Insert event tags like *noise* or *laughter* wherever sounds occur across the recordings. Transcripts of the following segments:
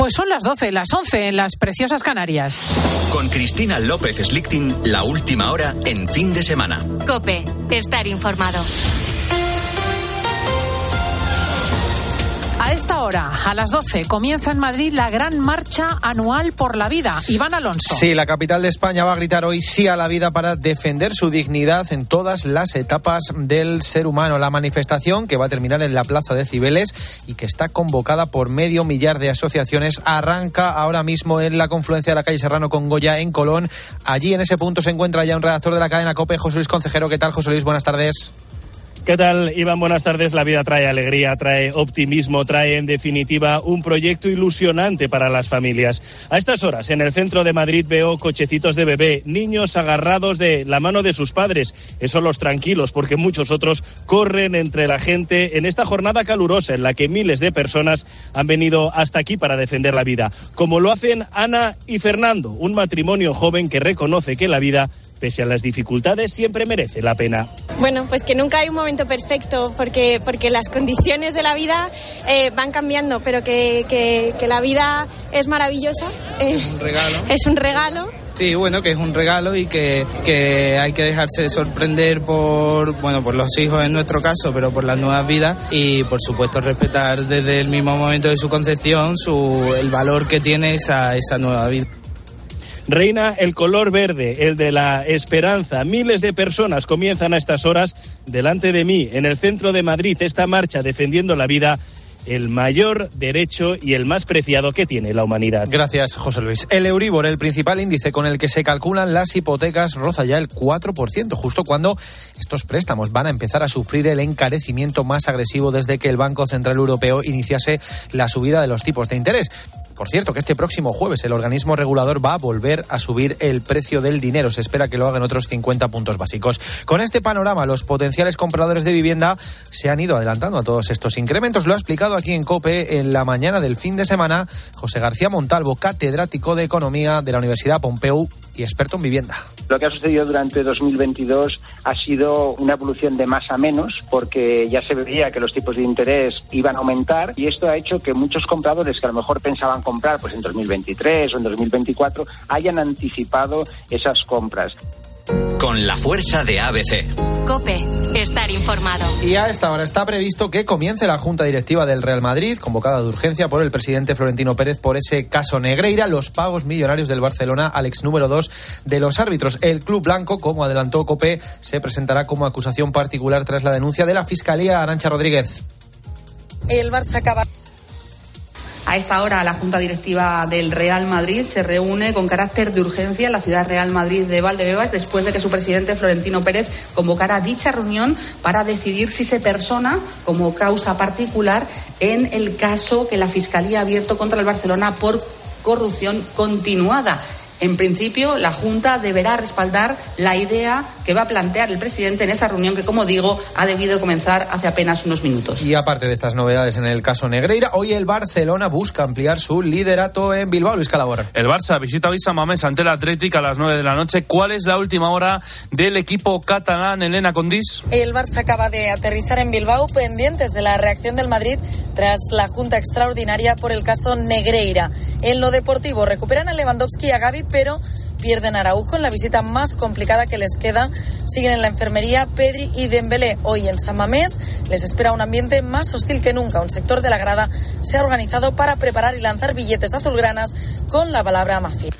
Pues son las 12, las 11 en las preciosas Canarias. Con Cristina López Slichting, la última hora en fin de semana. Cope, estar informado. A esta hora, a las 12, comienza en Madrid la gran marcha anual por la vida. Iván Alonso. Sí, la capital de España va a gritar hoy sí a la vida para defender su dignidad en todas las etapas del ser humano. La manifestación, que va a terminar en la Plaza de Cibeles y que está convocada por medio millar de asociaciones, arranca ahora mismo en la confluencia de la calle Serrano con Goya en Colón. Allí en ese punto se encuentra ya un redactor de la cadena COPE, José Luis Concejero. ¿Qué tal, José Luis? Buenas tardes. ¿Qué tal, Iván? Buenas tardes. La vida trae alegría, trae optimismo, trae en definitiva un proyecto ilusionante para las familias. A estas horas, en el centro de Madrid veo cochecitos de bebé, niños agarrados de la mano de sus padres. Eso los tranquilos, porque muchos otros corren entre la gente en esta jornada calurosa en la que miles de personas han venido hasta aquí para defender la vida. Como lo hacen Ana y Fernando, un matrimonio joven que reconoce que la vida pese a las dificultades, siempre merece la pena. Bueno, pues que nunca hay un momento perfecto porque, porque las condiciones de la vida eh, van cambiando, pero que, que, la vida es maravillosa. es un regalo. *laughs* Es un regalo. Sí, bueno, que es un regalo y que, que, hay que dejarse sorprender por, bueno, por los hijos en nuestro caso, pero por las nuevas vidas y por supuesto respetar desde el mismo momento de su concepción su, el valor que tiene esa, esa nueva vida. Reina el color verde, el de la esperanza. Miles de personas comienzan a estas horas delante de mí, en el centro de Madrid, esta marcha defendiendo la vida el mayor derecho y el más preciado que tiene la humanidad. Gracias, José Luis. El Euribor, el principal índice con el que se calculan las hipotecas, roza ya el 4%, justo cuando estos préstamos van a empezar a sufrir el encarecimiento más agresivo desde que el Banco Central Europeo iniciase la subida de los tipos de interés. Por cierto, que este próximo jueves el organismo regulador va a volver a subir el precio del dinero. Se espera que lo hagan otros 50 puntos básicos. Con este panorama, los potenciales compradores de vivienda se han ido adelantando a todos estos incrementos. Lo ha explicado aquí en COPE en la mañana del fin de semana José García Montalvo, catedrático de Economía de la Universidad Pompeu y experto en vivienda. Lo que ha sucedido durante 2022 ha sido una evolución de más a menos porque ya se veía que los tipos de interés iban a aumentar y esto ha hecho que muchos compradores que a lo mejor pensaban comprar pues en 2023 o en 2024 hayan anticipado esas compras. Con la fuerza de ABC. Cope, estar informado. Y a esta hora está previsto que comience la Junta Directiva del Real Madrid, convocada de urgencia por el presidente Florentino Pérez por ese caso Negreira, los pagos millonarios del Barcelona al ex número 2 de los árbitros. El Club Blanco, como adelantó Cope, se presentará como acusación particular tras la denuncia de la Fiscalía Arancha Rodríguez. El Barça acaba a esta hora, la Junta Directiva del Real Madrid se reúne con carácter de urgencia en la ciudad Real Madrid de Valdebebas después de que su presidente Florentino Pérez convocara dicha reunión para decidir si se persona como causa particular en el caso que la Fiscalía ha abierto contra el Barcelona por corrupción continuada. En principio, la Junta deberá respaldar la idea que va a plantear el presidente en esa reunión que, como digo, ha debido comenzar hace apenas unos minutos. Y aparte de estas novedades en el caso Negreira, hoy el Barcelona busca ampliar su liderato en Bilbao, Luis Calabor. El Barça visita hoy San Mamés ante el Atlético a las 9 de la noche. ¿Cuál es la última hora del equipo catalán, Elena Condís? El Barça acaba de aterrizar en Bilbao pendientes de la reacción del Madrid tras la Junta Extraordinaria por el caso Negreira. En lo deportivo, recuperan a Lewandowski y a Gaby pero pierden Araujo en la visita más complicada que les queda. Siguen en la enfermería Pedri y Dembélé. Hoy en San Mamés les espera un ambiente más hostil que nunca. Un sector de la grada se ha organizado para preparar y lanzar billetes azulgranas con la palabra mafia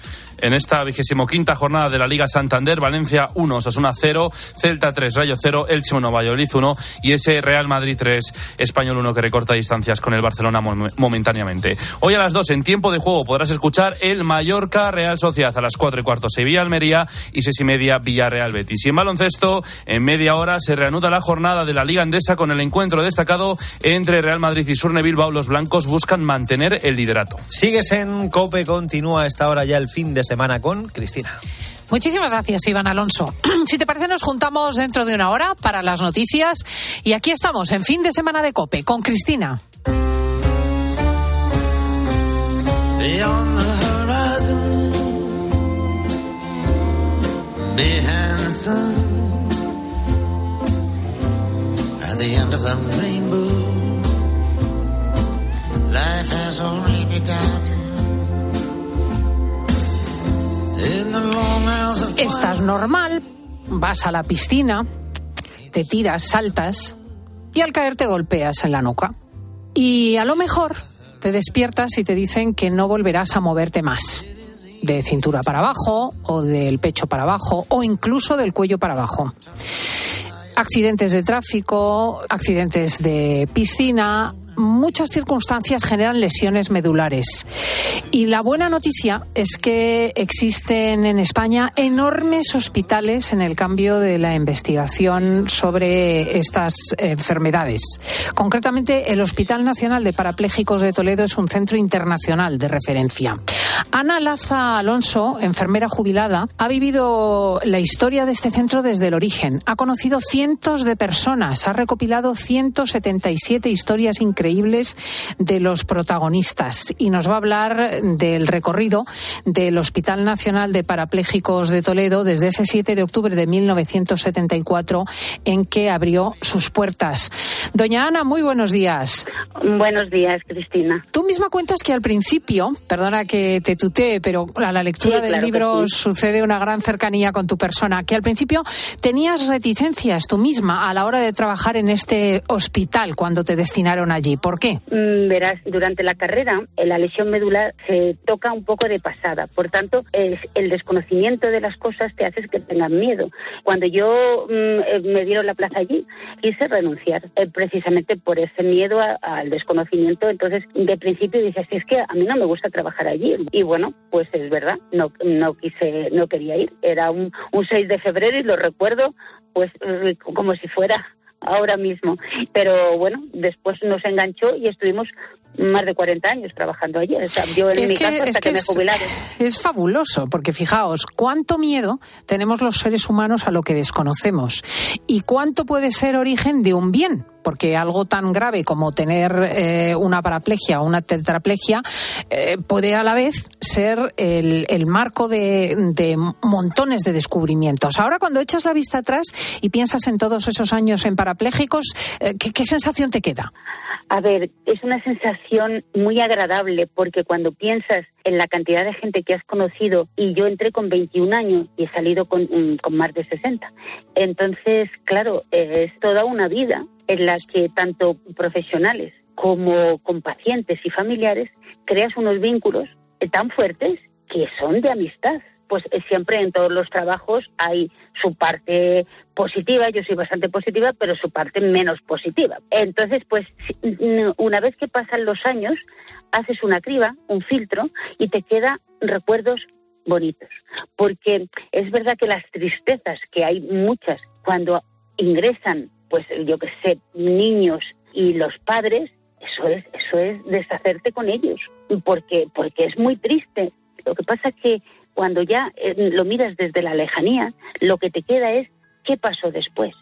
en esta vigésimo quinta jornada de la Liga Santander. Valencia 1, Osasuna 0, Celta 3, Rayo 0, Elche 1, Valladolid 1 y ese Real Madrid 3, Español 1 que recorta distancias con el Barcelona momentáneamente. Hoy a las 2 en tiempo de juego podrás escuchar el Mallorca Real Sociedad a las 4 y cuarto Sevilla Almería y 6 y media Villarreal Betis. Y en baloncesto, en media hora se reanuda la jornada de la Liga Endesa con el encuentro destacado entre Real Madrid y Surne Bilbao. Los blancos buscan mantener el liderato. Sigues en Cope, continúa esta hora ya el fin de semana con Cristina. Muchísimas gracias, Iván Alonso. *clears throat* Si te parece, nos juntamos dentro de una hora para las noticias. Y aquí estamos, en fin de semana de Cope, con Cristina. life has only begun. Estás normal, vas a la piscina, te tiras, saltas y al caer te golpeas en la nuca. Y a lo mejor te despiertas y te dicen que no volverás a moverte más. De cintura para abajo o del pecho para abajo o incluso del cuello para abajo. Accidentes de tráfico, accidentes de piscina, muchas circunstancias generan lesiones medulares. Y la buena noticia es que existen en España enormes hospitales en el cambio de la investigación sobre estas enfermedades. Concretamente, el Hospital Nacional de Parapléjicos de Toledo es un centro internacional de referencia. Ana Laza Alonso, enfermera jubilada, ha vivido la historia de este centro desde el origen. Ha conocido cientos de personas, ha recopilado 177 historias increíbles de los protagonistas y nos va a hablar del recorrido del Hospital Nacional de Parapléjicos de Toledo desde ese 7 de octubre de 1974 en que abrió sus puertas. Doña Ana, muy buenos días. Buenos días, Cristina. Tú misma cuentas que al principio, perdona que te tutee, pero a la lectura Sí, del claro libro sí. sucede una gran cercanía con tu persona, que al principio tenías reticencias tú misma a la hora de trabajar en este hospital cuando te destinaron allí. ¿Por qué? Mm, Verás, durante la carrera eh, la lesión medular se toca un poco de pasada. Por tanto, es- el desconocimiento de las cosas te hace que tengas miedo. Cuando yo mm, eh, me dieron la plaza allí, quise renunciar eh, precisamente por ese miedo al desconocimiento. Entonces, de principio dije, "Si es que a mí no me gusta trabajar allí. Y bueno, pues es verdad, no, no quise, no quería ir. Era un, un 6 de febrero y lo recuerdo pues eh, como si fuera ahora mismo. Pero bueno, después nos enganchó y estuvimos más de 40 años trabajando allí. O sea, yo en Es mi que- caso es hasta que que, me es- jubilaron. Es fabuloso, porque fijaos, cuánto miedo tenemos los seres humanos a lo que desconocemos y cuánto puede ser origen de un bien, porque algo tan grave como tener eh, una paraplegia o una tetraplegia eh, puede a la vez ser el, el marco de, de montones de descubrimientos. Ahora, cuando echas la vista atrás y piensas en todos esos años en parapléjicos, eh, ¿qué, qué sensación te queda? A ver, es una sensación muy agradable porque cuando piensas en la cantidad de gente que has conocido y yo entré con 21 años y he salido con, mm, con más de 60. Entonces, claro, es toda una vida en la que tanto profesionales como con pacientes y familiares creas unos vínculos tan fuertes que son de amistad. Pues eh, siempre en todos los trabajos hay su parte positiva, yo soy bastante positiva, pero su parte menos positiva. Entonces, pues una vez que pasan los años, haces una criba, un filtro, y te queda recuerdos bonitos. Porque es verdad que las tristezas, que hay muchas, cuando ingresan, pues yo que sé, niños y los padres, eso es, eso es deshacerte con ellos, porque, porque es muy triste. Lo que pasa es que cuando ya eh, lo miras desde la lejanía, lo que te queda es qué pasó después.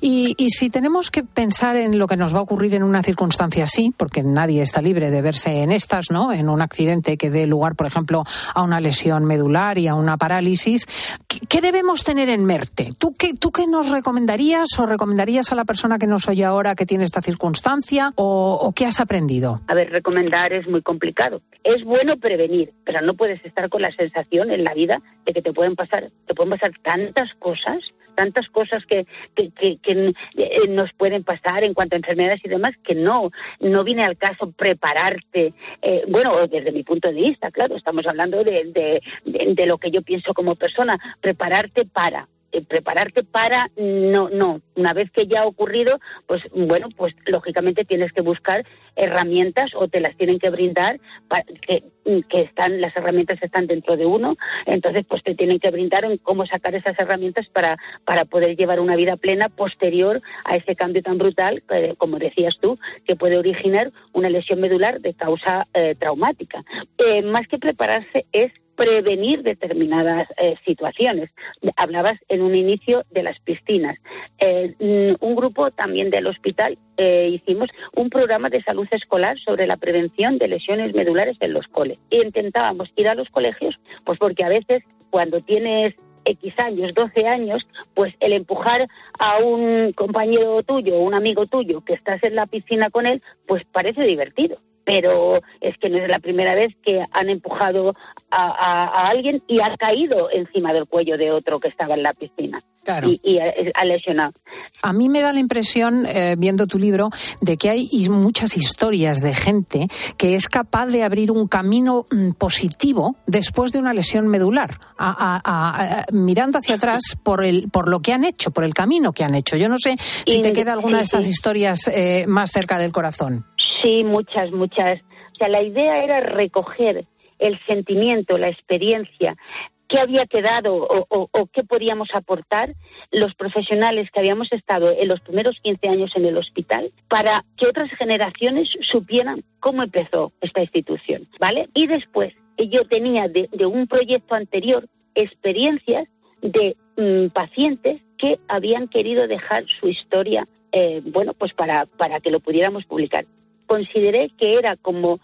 Y, y si tenemos que pensar en lo que nos va a ocurrir en una circunstancia así, porque nadie está libre de verse en estas, ¿no? En un accidente que dé lugar, por ejemplo, a una lesión medular y a una parálisis, ¿qué, qué debemos tener en mente? ¿Tú qué, ¿Tú qué nos recomendarías o recomendarías a la persona que nos oye ahora que tiene esta circunstancia o, o qué has aprendido? A ver, recomendar es muy complicado. Es bueno prevenir, pero no puedes estar con la sensación en la vida de que te pueden pasar, te pueden pasar tantas cosas, tantas cosas que, que, que- eh, nos pueden pasar en cuanto a enfermedades y demás, que no, no viene al caso prepararte. Eh, bueno, desde mi punto de vista, claro, estamos hablando de- de lo que yo pienso como persona, prepararte para. Eh, prepararte para no no. Una vez que ya ha ocurrido pues bueno pues lógicamente tienes que buscar herramientas o te las tienen que brindar que, que están las herramientas están dentro de uno. Entonces pues te tienen que brindar en cómo sacar esas herramientas para para poder llevar una vida plena posterior a ese cambio tan brutal como decías tú que puede originar una lesión medular de causa eh, traumática. Eh, más que prepararse es prevenir determinadas eh, situaciones. Hablabas en un inicio de las piscinas. Eh, mm, un grupo también del hospital eh, hicimos un programa de salud escolar sobre la prevención de lesiones medulares en los coles. Y intentábamos ir a los colegios, pues porque a veces cuando tienes X años, 12 años, pues el empujar a un compañero tuyo, un amigo tuyo que estás en la piscina con él, pues parece divertido pero es que no es la primera vez que han empujado a, alguien y ha caído encima del cuello de otro que estaba en la piscina. Y, ha lesionado. A mí me da la impresión, eh, viendo tu libro, de que hay muchas historias de gente que es capaz de abrir un camino mm, positivo después de una lesión medular, mirando hacia atrás por, el, por lo que han hecho, por el camino que han hecho. Yo no sé si te queda alguna de estas historias eh, más cerca del corazón. Sí, muchas, muchas. O sea, la idea era recoger el sentimiento, la experiencia, qué había quedado o, qué podíamos aportar los profesionales que habíamos estado en los primeros 15 años en el hospital para que otras generaciones supieran cómo empezó esta institución, ¿vale? Y después yo tenía de, un proyecto anterior experiencias de mm, pacientes que habían querido dejar su historia, eh, bueno, pues para, para que lo pudiéramos publicar consideré que era como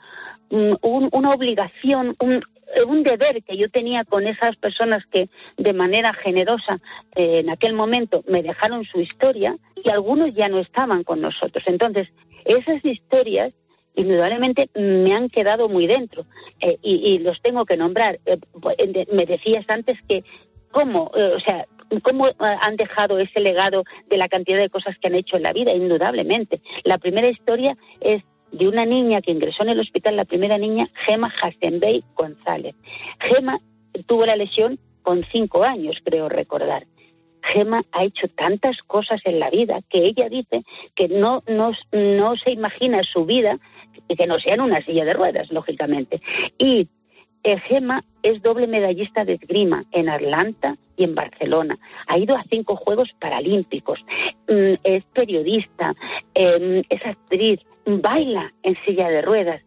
mm, una obligación, un, un deber que yo tenía con esas personas que de manera generosa eh, en aquel momento me dejaron su historia y algunos ya no estaban con nosotros. Entonces, esas historias indudablemente me han quedado muy dentro eh, y, los tengo que nombrar. Eh, pues, me decías antes que cómo, o sea, cómo han dejado ese legado de la cantidad de cosas que han hecho en la vida, indudablemente. La primera historia es de una niña que ingresó en el hospital, la primera niña, Gema Hasenbey González. Gema tuvo la lesión con cinco años, creo recordar. Gema ha hecho tantas cosas en la vida que ella dice que no, no, no se imagina su vida y que no sea en una silla de ruedas, lógicamente. Y eh, Gema es doble medallista de esgrima en Atlanta y en Barcelona. Ha ido a cinco Juegos Paralímpicos. Mm, es periodista, em, es actriz, baila en silla de ruedas,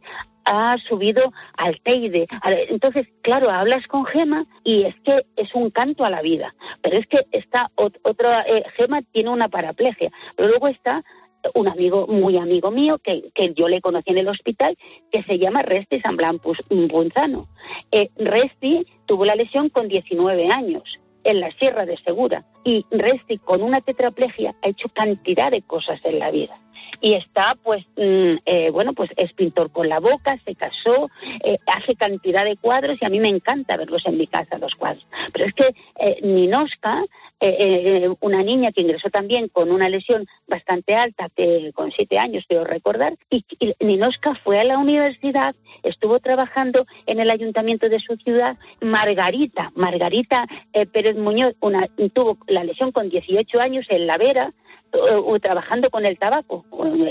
ha subido al Teide. Entonces, claro, hablas con Gema y es que es un canto a la vida. Pero es que está otra, eh, Gema tiene una paraplegia, pero luego está un amigo, muy amigo mío, que, que, yo le conocí en el hospital, que se llama Resti San Punzano. Eh, Resti tuvo la lesión con 19 años en la Sierra de Segura y Resti con una tetraplegia ha hecho cantidad de cosas en la vida y está pues mm, eh, bueno pues es pintor con la boca se casó eh, hace cantidad de cuadros y a mí me encanta verlos en mi casa los cuadros. Pero es que eh, Ninoska una niña que ingresó también con una lesión bastante alta que con siete años quiero recordar y, Ninoska fue a la universidad estuvo trabajando en el ayuntamiento de su ciudad Margarita Margarita Pérez Muñoz una, tuvo la lesión con 18 años en La Vera trabajando con el tabaco,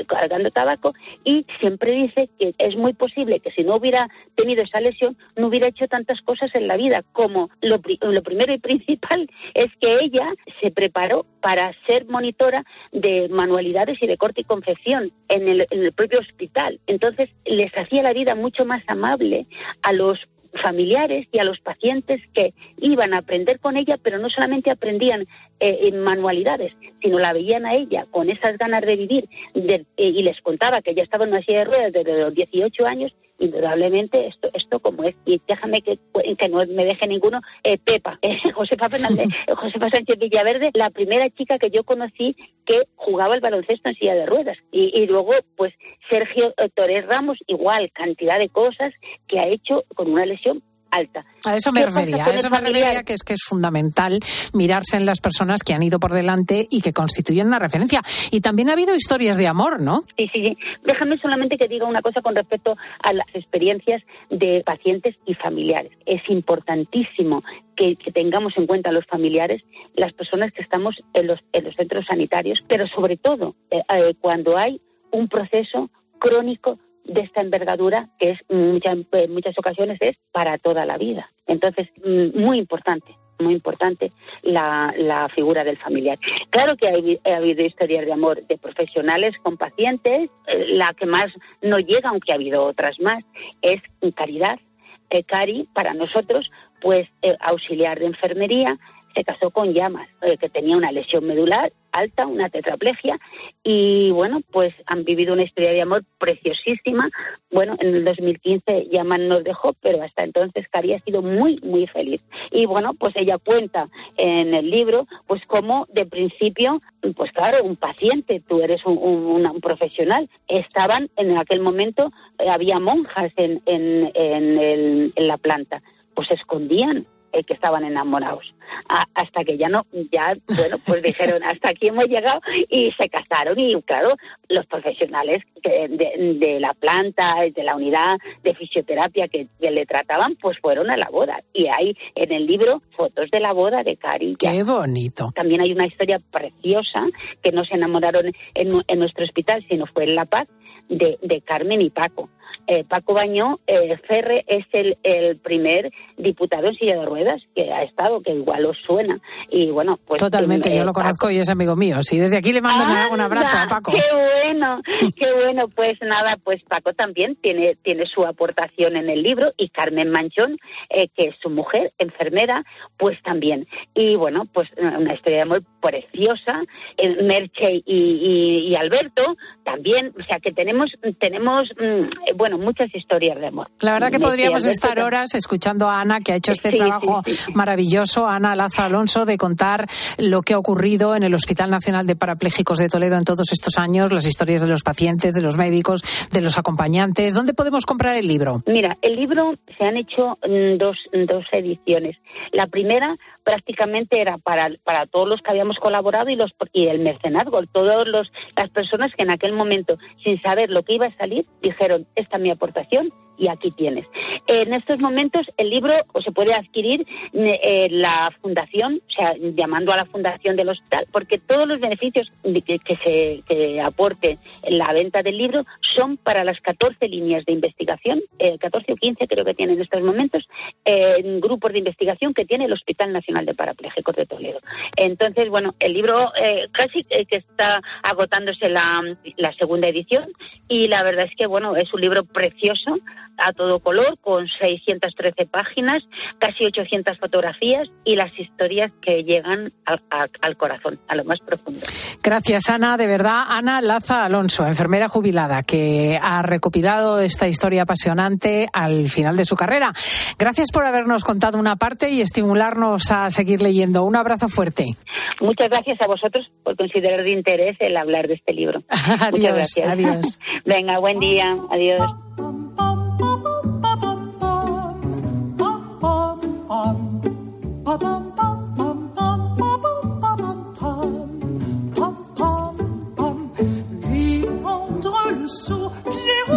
cargando tabaco, y siempre dice que es muy posible que si no hubiera tenido esa lesión, no hubiera hecho tantas cosas en la vida, como lo, primero y principal *laughs* es que ella se preparó para ser monitora de manualidades y de corte y confección en el, en el propio hospital. Entonces les hacía la vida mucho más amable a los familiares y a los pacientes que iban a aprender con ella, pero no solamente aprendían eh, en manualidades, sino la veían a ella con esas ganas de vivir eh, y les contaba que ella estaba en una silla de ruedas desde los 18 años indudablemente esto esto como es y déjame que, que no me deje ninguno eh, Pepa *laughs* eh, Josefa Fernández *laughs* Josefa Sánchez Villaverde la primera chica que yo conocí que jugaba el baloncesto en silla de ruedas. Y, luego pues Sergio Torres Ramos igual cantidad de cosas que ha hecho con una lesión alta. A eso me refería, a eso me refería que es que es fundamental mirarse en las personas que han ido por delante y que constituyen una referencia. Y también ha habido historias de amor, ¿no? Sí, sí. Déjame solamente que diga una cosa con respecto a las experiencias de pacientes y familiares. Es importantísimo que, tengamos en cuenta los familiares, las personas que estamos en los, en los centros sanitarios, pero sobre todo eh, eh, cuando hay un proceso crónico de esta envergadura que es en muchas ocasiones es para toda la vida. Entonces, mm, muy importante muy importante la, figura del familiar. Claro que ha, habido historias de amor de profesionales con pacientes, eh, la que más no llega, aunque ha habido otras más, es Caridad. Eh, Cari, para nosotros, pues eh, auxiliar de enfermería, se casó con Llamas, que tenía una lesión medular alta, una tetraplegia, y bueno, pues han vivido una historia de amor preciosísima. Bueno, en el 2015 Yaman nos dejó, pero hasta entonces Cari ha sido muy, muy feliz. Y bueno, pues ella cuenta en el libro, pues cómo de principio, pues claro, un paciente, tú eres un, un- un profesional, estaban en aquel momento, eh, había monjas en, en, en, el- en la planta, pues se escondían eh, que estaban enamorados A- hasta que ya no ya bueno pues dijeron *laughs* hasta aquí hemos llegado y se casaron y claro los profesionales que de, de la planta de la unidad de fisioterapia que, que le trataban pues fueron a la boda y hay en el libro fotos de la boda de Cari Qué bonito. también hay una historia preciosa que no se enamoraron en, en nuestro hospital, sino fue en La Paz, de, de Carmen y Paco. Eh, Paco Bañó, eh, Ferre es el, el primer diputado en silla de ruedas que ha estado, que igual os suena. Y bueno, pues. Totalmente, eh, yo lo Paco- conozco y es amigo mío. Sí, desde aquí le mando un- un abrazo a Paco. Qué bueno, qué bueno. Pues nada, pues Paco también tiene, tiene su aportación en el libro y Carmen Manchón, eh, que es su mujer, enfermera, pues también. Y bueno, pues una historia amor preciosa. Eh, Merche y, y- y Alberto también. O sea que tenemos, tenemos mm, bueno, muchas historias de amor. La verdad que podríamos estar horas escuchando a Ana, que ha hecho este Sí, trabajo sí, sí. maravilloso, Ana Laza Alonso, de contar lo que ha ocurrido en el Hospital Nacional de Parapléjicos de Toledo en todos estos años, las historias de los pacientes, de los médicos, de los acompañantes. ¿Dónde podemos comprar el libro? Mira, el libro se han hecho mm, dos, dos ediciones. La primera prácticamente era para, para todos los que habíamos colaborado y, los, y el mercenazgo, todas las personas que en aquel momento, sin saber lo que iba a salir, dijeron, esta es mi aportación y aquí tienes. En estos momentos el libro se puede adquirir eh, la fundación, o sea, llamando a la fundación del hospital, porque todos los beneficios que, se que aporte la venta del libro son para las 14 líneas de investigación, eh, 14 o 15 creo que tiene en estos momentos, eh, en grupos de investigación que tiene el Hospital Nacional de Parapléjicos de Toledo. Entonces, bueno, el libro eh, casi eh, que está agotándose la, la segunda edición y la verdad es que, bueno, es un libro precioso a todo color, con 613 páginas, casi 800 fotografías y las historias que llegan a- a- al corazón, a lo más profundo. Gracias, Ana. De verdad, Ana Laza Alonso, enfermera jubilada, que ha recopilado esta historia apasionante al final de su carrera. Gracias por habernos contado una parte y estimularnos a seguir leyendo. Un abrazo fuerte. Muchas gracias a vosotros por considerar de interés el hablar de este libro. *laughs* Adiós, Muchas gracias. adiós. *laughs* Venga, buen día. Adiós.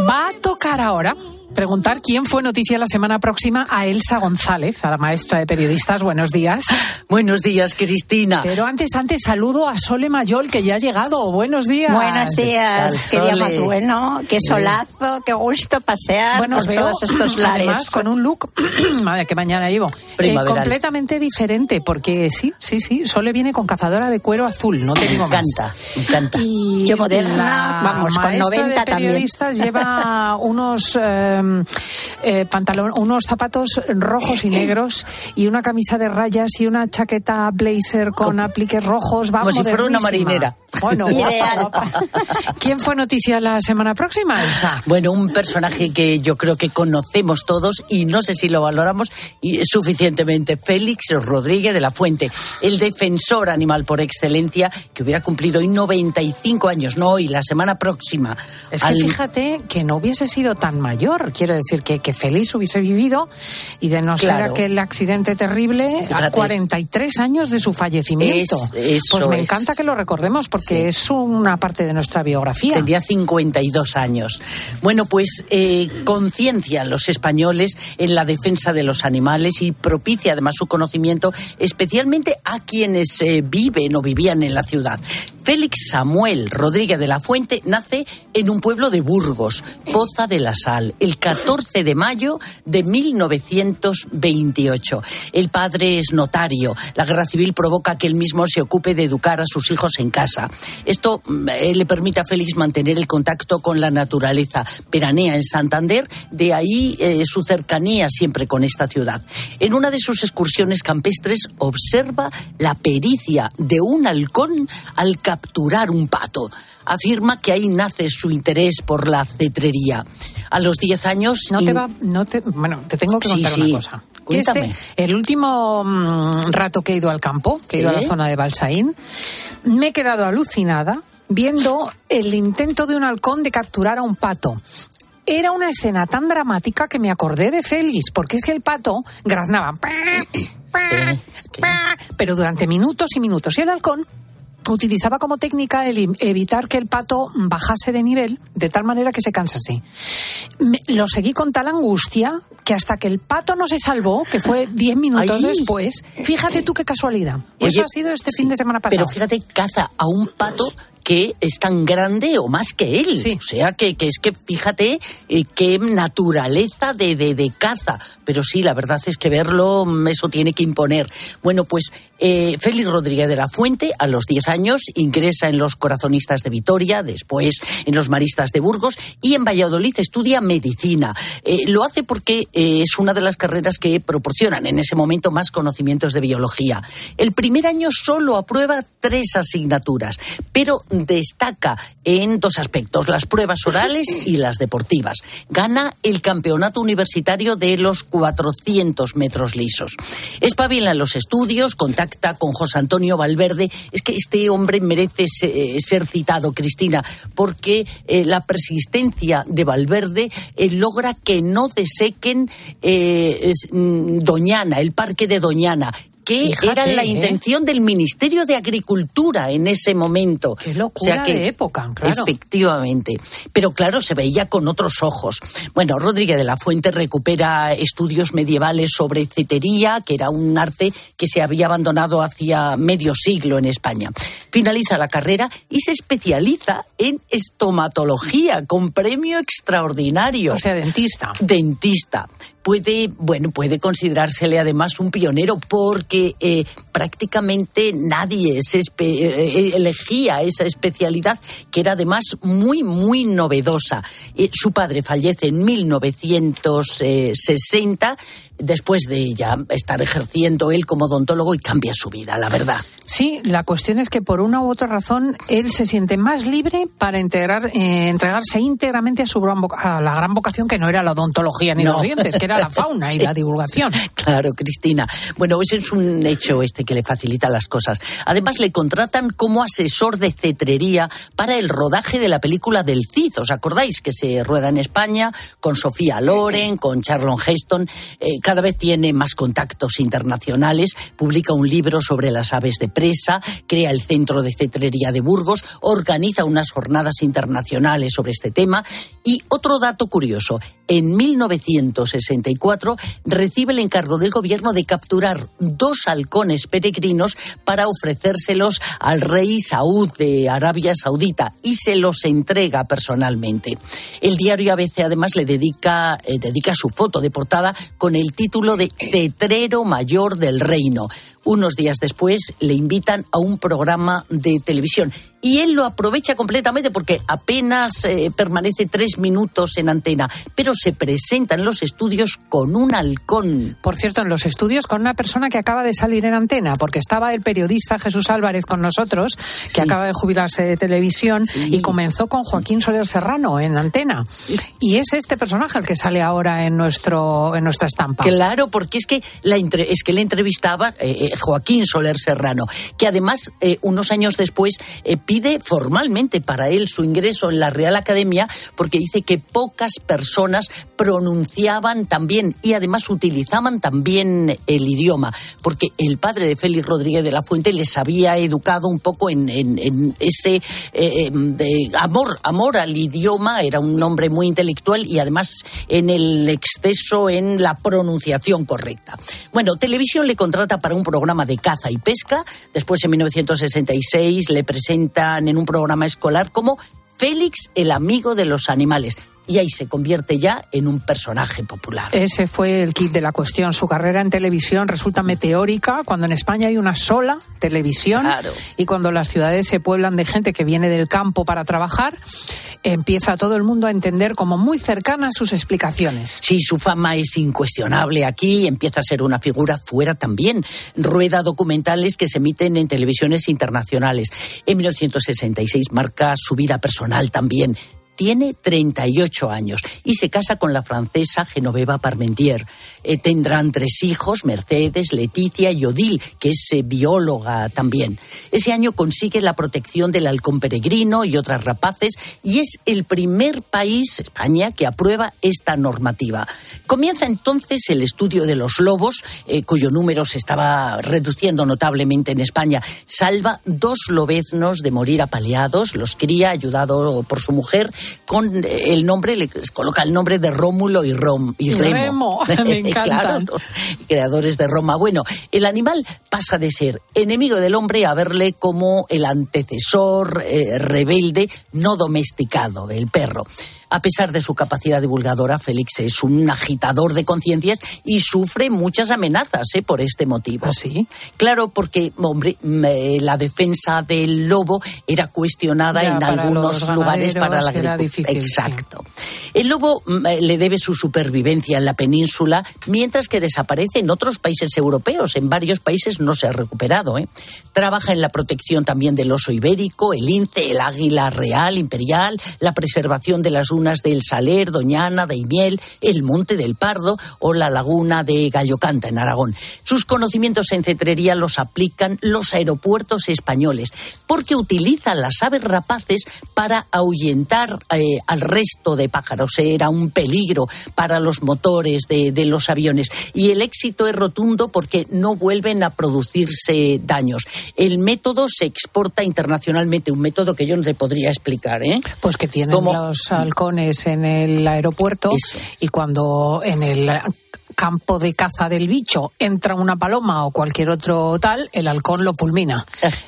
Va a tocar ahora preguntar quién fue noticia la semana próxima a Elsa González, a la maestra de periodistas. Buenos días. *laughs* Buenos días, Cristina. Pero antes, antes saludo a Sole Mayol, que ya ha llegado. Buenos días. Buenos días, qué día Sole? más bueno, qué solazo, qué gusto pasear Bueno, por veo, todos estos *clears throat* lares. además, con un look, *clears throat* madre que mañana llevo, eh, completamente diferente, porque sí, sí, sí, Sole viene con cazadora de cuero azul, no te digo más. encanta, me encanta. Y Yo moderna, la vamos, con maestra 90 de también. periodistas lleva *laughs* unos eh, eh, pantalón, unos zapatos rojos y negros y una camisa de rayas y una chaqueta blazer con apliques rojos. Va como si fuera una marinera. Bueno, *laughs* guapa, Ideal. guapa. ¿Quién fue noticia la semana próxima, Elsa? Bueno, un personaje que yo creo que conocemos todos y no sé si lo valoramos suficientemente. Félix Rodríguez de la Fuente, el defensor animal por excelencia, que hubiera cumplido hoy 95 años, no hoy, la semana próxima. Es que Al- fíjate que no hubiese sido tan mayor. Quiero decir que, que feliz hubiese vivido y de no ser Claro. aquel accidente terrible a Fíjate. 43 años de su fallecimiento. Es- pues me es. encanta que lo recordemos porque es una parte de nuestra biografía. Tendría 52 años. Bueno, pues eh, conciencia los españoles en la defensa de los animales y propicia además su conocimiento, especialmente a quienes eh, viven o vivían en la ciudad. Félix Samuel Rodríguez de la Fuente nace en un pueblo de Burgos, Poza de la Sal, el 14 de mayo de 1928. El padre es notario. La guerra civil provoca que él mismo se ocupe de educar a sus hijos en casa. Esto mm, eh, le permite a Félix mantener el contacto con la naturaleza. Peranea en Santander, de ahí eh, su cercanía siempre con esta ciudad. En una de sus excursiones campestres observa la pericia de un halcón al capturar un pato. Afirma que ahí nace su interés por la cetrería. A los 10 años... No te va, no te, bueno, te tengo que Sí, contar sí. una cosa. Este, el último mm, rato que he ido al campo, que he ido a la Sí. zona de Balsaín, me he quedado alucinada viendo el intento de un halcón de capturar a un pato. Era una escena tan dramática que me acordé de Félix, porque es que el pato graznaba. Pero durante minutos y minutos. Y el halcón utilizaba como técnica el evitar que el pato bajase de nivel de tal manera que se cansase. Me- lo seguí con tal angustia que hasta que el pato no se salvó, que fue 10 minutos después, fíjate tú qué casualidad. Oye, eso ha sido este fin de semana pasado. Pero fíjate, caza a un pato que es tan grande o más que él. O sea, que, que es que fíjate eh, qué naturaleza de, de, de caza. Pero sí, la verdad es que verlo, mm, eso tiene que imponer. Bueno, pues eh, Félix Rodríguez de la Fuente, a los 10 años, ingresa en los Corazonistas de Vitoria, después en los Maristas de Burgos y en Valladolid estudia medicina. Eh, lo hace porque es una de las carreras que proporcionan en ese momento más conocimientos de biología. El primer año solo aprueba tres asignaturas, pero destaca en dos aspectos, las pruebas orales y las deportivas. Gana el campeonato universitario de los 400 metros lisos. Espabila en los estudios, contacta con José Antonio Valverde. Es que este hombre merece se- ser citado, Cristina, porque eh, la persistencia de Valverde eh, logra que no desequen eh, es, mm, Doñana, el parque de Doñana que Fíjate, era la ¿eh? intención del Ministerio de Agricultura en ese momento. Qué locura de época, claro. Efectivamente. Pero claro, se veía con otros ojos. Bueno, Rodríguez de la Fuente recupera estudios medievales sobre cetería, que era un arte que se había abandonado hacía medio siglo en España. Finaliza la carrera y se especializa en estomatología, con premio extraordinario. O sea, dentista. Dentista. Puede, bueno, puede considerársele además un pionero porque eh, prácticamente nadie se espe- eh, elegía esa especialidad que era además muy, muy novedosa. Eh, su padre fallece en 1960 después de ya estar ejerciendo él como odontólogo y cambia su vida, la verdad. Sí, la cuestión es que por una u otra razón él se siente más libre para integrar, eh, entregarse íntegramente a, su gran a la gran vocación que no era la odontología ni No. los dientes, que era la fauna y la divulgación. *laughs* Claro, Cristina. Bueno, ese es un hecho este que le facilita las cosas. Además, le contratan como asesor de cetrería para el rodaje de la película del Cid. ¿Os acordáis que se rueda en España con Sofía Loren, con Charlon Heston? Eh, cada vez tiene más contactos internacionales, publica un libro sobre las aves de presa, crea el Centro de Cetrería de Burgos, organiza unas jornadas internacionales sobre este tema. Y otro dato curioso, en 1964 recibe el encargo del gobierno de capturar dos halcones peregrinos para ofrecérselos al rey Saúd de Arabia Saudita y se los entrega personalmente. El diario ABC además le dedica, eh, dedica su foto de portada con el título de Tetrero Mayor del Reino. Unos días después le invitan a un programa de televisión y él lo aprovecha completamente porque apenas eh, permanece tres minutos en antena, pero se presenta en los estudios con un halcón. Por cierto, en los estudios con una persona que acaba de salir en antena, porque estaba el periodista Jesús Álvarez con nosotros, que acaba de jubilarse de televisión y comenzó con Joaquín Soler Serrano en antena. Y es este personaje el que sale ahora en nuestro en nuestra estampa. Claro, porque es que la entre- es que le entrevistaba eh, eh, Joaquín Soler Serrano, que además eh, unos años después eh, pide formalmente para él su ingreso en la Real Academia porque dice que pocas personas pronunciaban también y además utilizaban también el idioma, porque el padre de Félix Rodríguez de la Fuente les había educado un poco en, ese eh, de amor, amor al idioma, era un hombre muy intelectual y además en el exceso en la pronunciación correcta. Bueno, televisión le contrata para un programa programa de caza y pesca. Después, en 1966, le presentan en un programa escolar como Félix, el amigo de los animales y ahí se convierte ya en un personaje popular. Ese fue el kit de la cuestión. Su carrera en televisión resulta meteórica cuando en España hay una sola televisión Claro. y cuando las ciudades se pueblan de gente que viene del campo para trabajar, empieza todo el mundo a entender como muy cercanas sus explicaciones. Sí, su fama es incuestionable aquí y empieza a ser una figura fuera también. Rueda documentales que se emiten en televisiones internacionales. En 1966 marca su vida personal también. Tiene 38 años y se casa con la francesa Genoveva Parmentier. Eh, tendrán tres hijos, Mercedes, Leticia y Odile, que es eh, bióloga también. Ese año consigue la protección del halcón peregrino y otras rapaces y es el primer país, España, que aprueba esta normativa. Comienza entonces el estudio de los lobos, eh, cuyo número se estaba reduciendo notablemente en España. Salva dos lobeznos de morir apaleados, los cría ayudado por su mujer con eh, el nombre, le coloca el nombre de Rómulo y, Rom, y Remo. Remo, *laughs* *laughs* me claro, los creadores de Roma. Bueno, el animal pasa de ser enemigo del hombre a verle como el antecesor eh, rebelde no domesticado, el perro. A pesar de su capacidad divulgadora, Félix es un agitador de conciencias y sufre muchas amenazas ¿eh? por este motivo. ¿Sí? Claro, porque, hombre, mm, eh, la defensa del lobo era cuestionada Ya, en algunos lugares para la agricultura. sí. Exacto. El lobo mm, eh, le debe su supervivencia en la península, mientras que desaparece en otros países europeos. En varios países no se ha recuperado. ¿eh? Trabaja en la protección también del oso ibérico, el lince, el águila real, imperial, la preservación de las dunas del Saler, Doñana, Daimiel, el Monte del Pardo o la laguna de Gallocanta en Aragón. Sus conocimientos en cetrería los aplican los aeropuertos españoles, porque utilizan las aves rapaces para ahuyentar eh, al resto de pájaros. Era un peligro para los motores de, de los aviones. Y el éxito es rotundo porque no vuelven a producirse daños. El método se exporta internacionalmente, un método que yo no te podría explicar. ¿eh? Pues que tienen los en el aeropuerto y cuando en el campo de caza del bicho entra una paloma o cualquier otro tal, el halcón lo fulmina.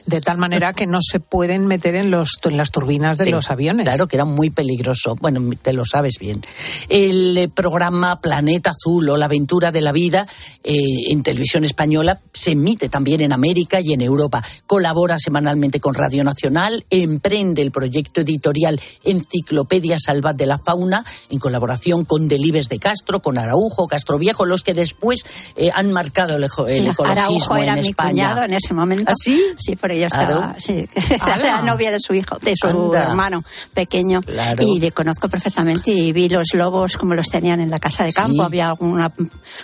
De tal manera que no se pueden meter en, los, en las turbinas de Sí, los aviones. Claro que era muy peligroso. Bueno, te lo sabes bien. El eh, programa Planeta Azul o La aventura de la vida eh, en televisión española se emite también en América y en Europa. Colabora semanalmente con Radio Nacional, emprende el proyecto editorial Enciclopedia Salvat de la Fauna en colaboración con Delibes de Castro, con Araujo, Castro Viejo, los que después eh, han marcado el, el ecologismo Araujo era en mi España. cuñado en ese momento. ¿Ah, sí? Sí, porque yo estaba, sí, *laughs* era la novia de su hijo, de su Anda. hermano pequeño. Claro. Y le conozco perfectamente y vi los lobos como los tenían en la casa de campo. Sí. Había una,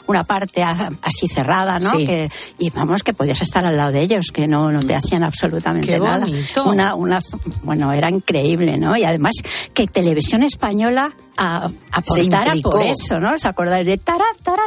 una parte a- así cerrada, ¿no? Sí. Que, y vamos, que podías estar al lado de ellos, que no, no te hacían absolutamente Qué nada. Una, una, bueno, era increíble, ¿no? Y además que televisión española a, aportara por eso, ¿no? ¿Os acordáis de tara, tara,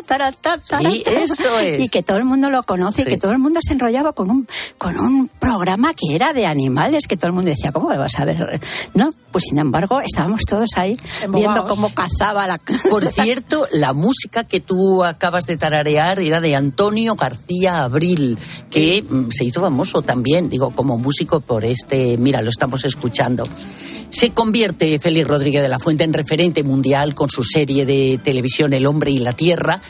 eso es. Y que todo el mundo lo conoce y que todo el mundo se enrollaba con un, con un programa que era de animales, que todo el mundo decía, ¿cómo lo vas a ver? ¿No? Pues sin embargo, estábamos todos ahí Embobados. viendo cómo cazaba la... *laughs* Por *laughs* cierto, la música que tú acabas de tararear era de Antonio García Abril, que mm, se hizo famoso también, digo, como músico por este, mira, lo estamos escuchando. Se convierte Félix Rodríguez de la Fuente en referente mundial con su serie de televisión El hombre y la tierra,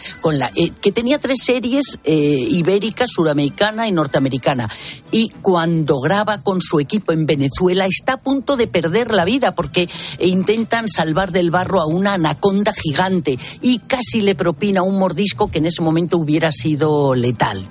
eh, que tenía tres series eh, ibérica, suramericana y norteamericana. Y cuando graba con su equipo en Venezuela está a punto de perder la vida porque intentan salvar del barro a una anaconda gigante y casi le propina un mordisco que en ese momento hubiera sido letal.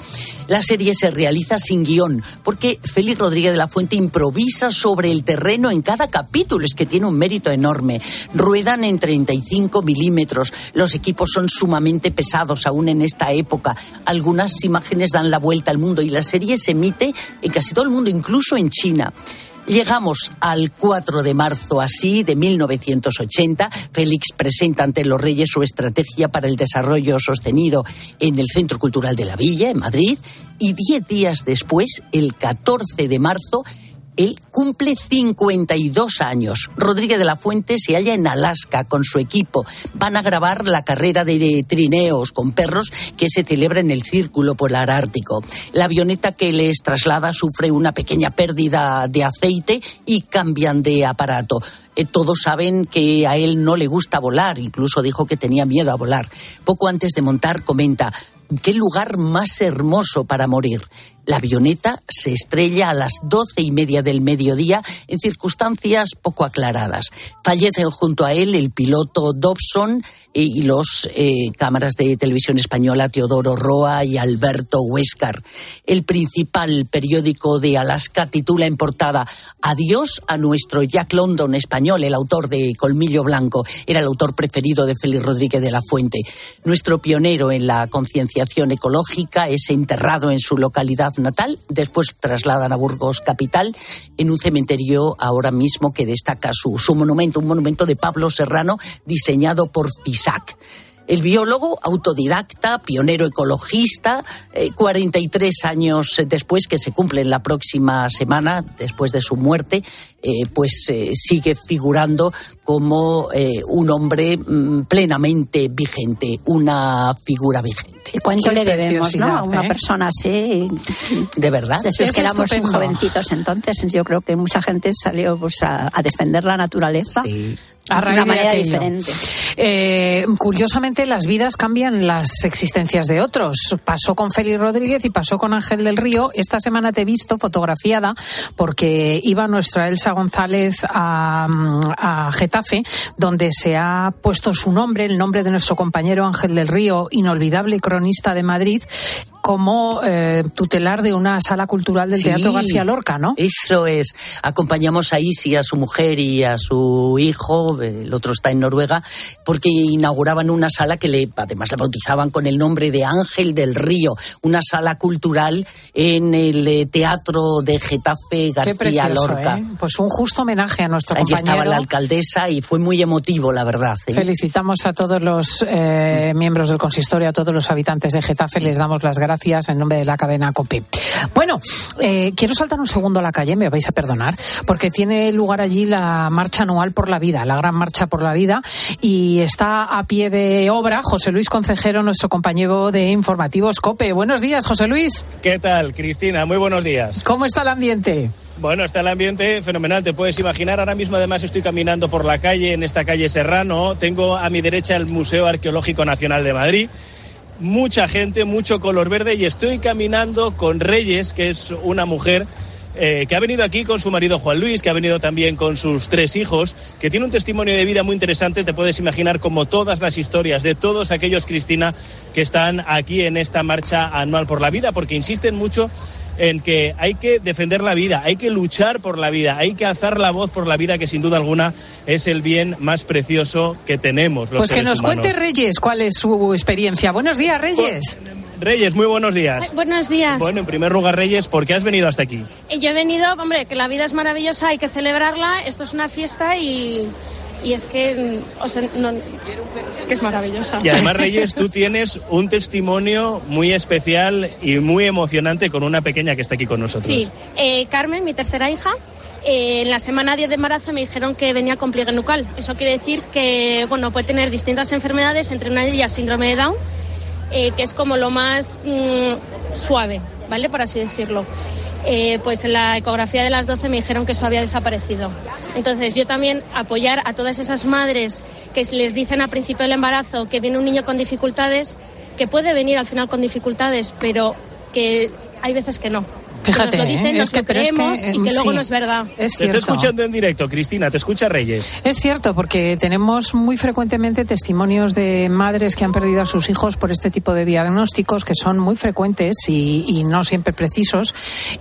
La serie se realiza sin guion porque Félix Rodríguez de la Fuente improvisa sobre el terreno en cada capítulo, es que tiene un mérito enorme. Ruedan en 35 milímetros, los equipos son sumamente pesados aún en esta época. Algunas imágenes dan la vuelta al mundo y la serie se emite en casi todo el mundo, incluso en China. Llegamos al 4 de marzo así de 1980. Félix presenta ante los reyes su estrategia para el desarrollo sostenido en el Centro Cultural de la Villa, en Madrid. Y diez días después, el 14 de marzo, Él cumple 52 años. Rodríguez de la Fuente se halla en Alaska con su equipo. Van a grabar la carrera de trineos con perros que se celebra en el Círculo Polar Ártico. La avioneta que les traslada sufre una pequeña pérdida de aceite y cambian de aparato. Eh, todos saben que a él no le gusta volar, incluso dijo que tenía miedo a volar. Poco antes de montar comenta, qué lugar más hermoso para morir. La avioneta se estrella a las doce y media del mediodía en circunstancias poco aclaradas. Fallecen junto a él el piloto Dobson y los eh, cámaras de televisión española Teodoro Roa y Alberto Huéscar. El principal periódico de Alaska titula en portada Adiós a nuestro Jack London español, el autor de Colmillo Blanco. Era el autor preferido de Félix Rodríguez de la Fuente. Nuestro pionero en la concienciación ecológica es enterrado en su localidad natal, después trasladan a Burgos capital en un cementerio ahora mismo que destaca su, su monumento, un monumento de Pablo Serrano diseñado por El biólogo, autodidacta, pionero ecologista, 43 eh, años después, que se cumple en la próxima semana, después de su muerte, eh, pues eh, sigue figurando como un hombre mm, plenamente vigente, una figura vigente. ¿Y cuánto le debemos ¿no? a una persona así? De verdad. Después que éramos jovencitos entonces, yo creo que mucha gente salió pues, a, defender la naturaleza. De una manera diferente. Eh, curiosamente, las vidas cambian las existencias de otros. Pasó con Félix Rodríguez y pasó con Ángel del Río. Esta semana te he visto fotografiada porque iba nuestra Elsa González a, a Getafe, donde se ha puesto su nombre, el nombre de nuestro compañero Ángel del Río, inolvidable cronista de Madrid, como eh, tutelar de una sala cultural del Teatro García Lorca, ¿no? Eso es. Acompañamos a Isi, a su mujer y a su hijo, el otro está en Noruega, porque inauguraban una sala que le, además la bautizaban con el nombre de Ángel del Río, una sala cultural en el eh, Teatro de Getafe García Lorca. ¿eh? Pues un justo homenaje a nuestro Allí estaba la alcaldesa y fue muy emotivo, la verdad. Felicitamos a todos los miembros del consistorio, a todos los habitantes de Getafe, les damos las gracias gracias en nombre de la cadena COPE. Bueno, eh, quiero saltar un segundo a la calle, me vais a perdonar, porque tiene lugar allí la marcha anual por la vida, la gran marcha por la vida, y está a pie de obra José Luis Concejero, nuestro compañero de informativos COPE. Buenos días, José Luis. ¿Qué tal, Cristina? Muy buenos días. ¿Cómo está el ambiente? Bueno, está el ambiente fenomenal, te puedes imaginar. Ahora mismo además estoy caminando por la calle, en esta calle Serrano. Tengo a mi derecha el Museo Arqueológico Nacional de Madrid mucha gente, mucho color verde y estoy caminando con Reyes, que es una mujer eh, que ha venido aquí con su marido Juan Luis, que ha venido también con sus tres hijos, que tiene un testimonio de vida muy interesante, te puedes imaginar como todas las historias de todos aquellos, Cristina, que están aquí en esta marcha anual por la vida, porque insisten mucho en que hay que defender la vida, hay que luchar por la vida, hay que alzar la voz por la vida, que sin duda alguna es el bien más precioso que tenemos. pues que nos cuente Reyes cuál es su experiencia. Buenos días, Reyes. Reyes, muy buenos días. buenos días. Bueno, en primer lugar, Reyes, ¿por qué has venido hasta aquí? Eh, yo he venido, hombre, que la vida es maravillosa, hay que celebrarla, esto es una fiesta y y es que, mm, o sea, no, que es maravillosa. Y además, Reyes, tú tienes un testimonio muy especial y muy emocionante con una pequeña que está aquí con nosotros. Sí, eh, Carmen, mi tercera hija. Eh, en la semana 10 de embarazo me dijeron que venía con pliegue nucal. Eso quiere decir que bueno, puede tener distintas enfermedades, entre una de ellas síndrome de Down, eh, que es como lo más mm, suave, ¿vale? Por así decirlo. Eh, pues en la ecografía de las 12 me dijeron que eso había desaparecido. Entonces yo también apoyar a todas esas madres que les dicen al principio del embarazo que viene un niño con dificultades, que puede venir al final con dificultades, pero que hay veces que no. Fíjate, nos lo dicen, ¿eh? nos que, lo creemos que, y que luego no es verdad. Es te estoy escuchando en directo, Cristina, te escucha Reyes. Es cierto, porque tenemos muy frecuentemente testimonios de madres que han perdido a sus hijos por este tipo de diagnósticos que son muy frecuentes y, no siempre precisos.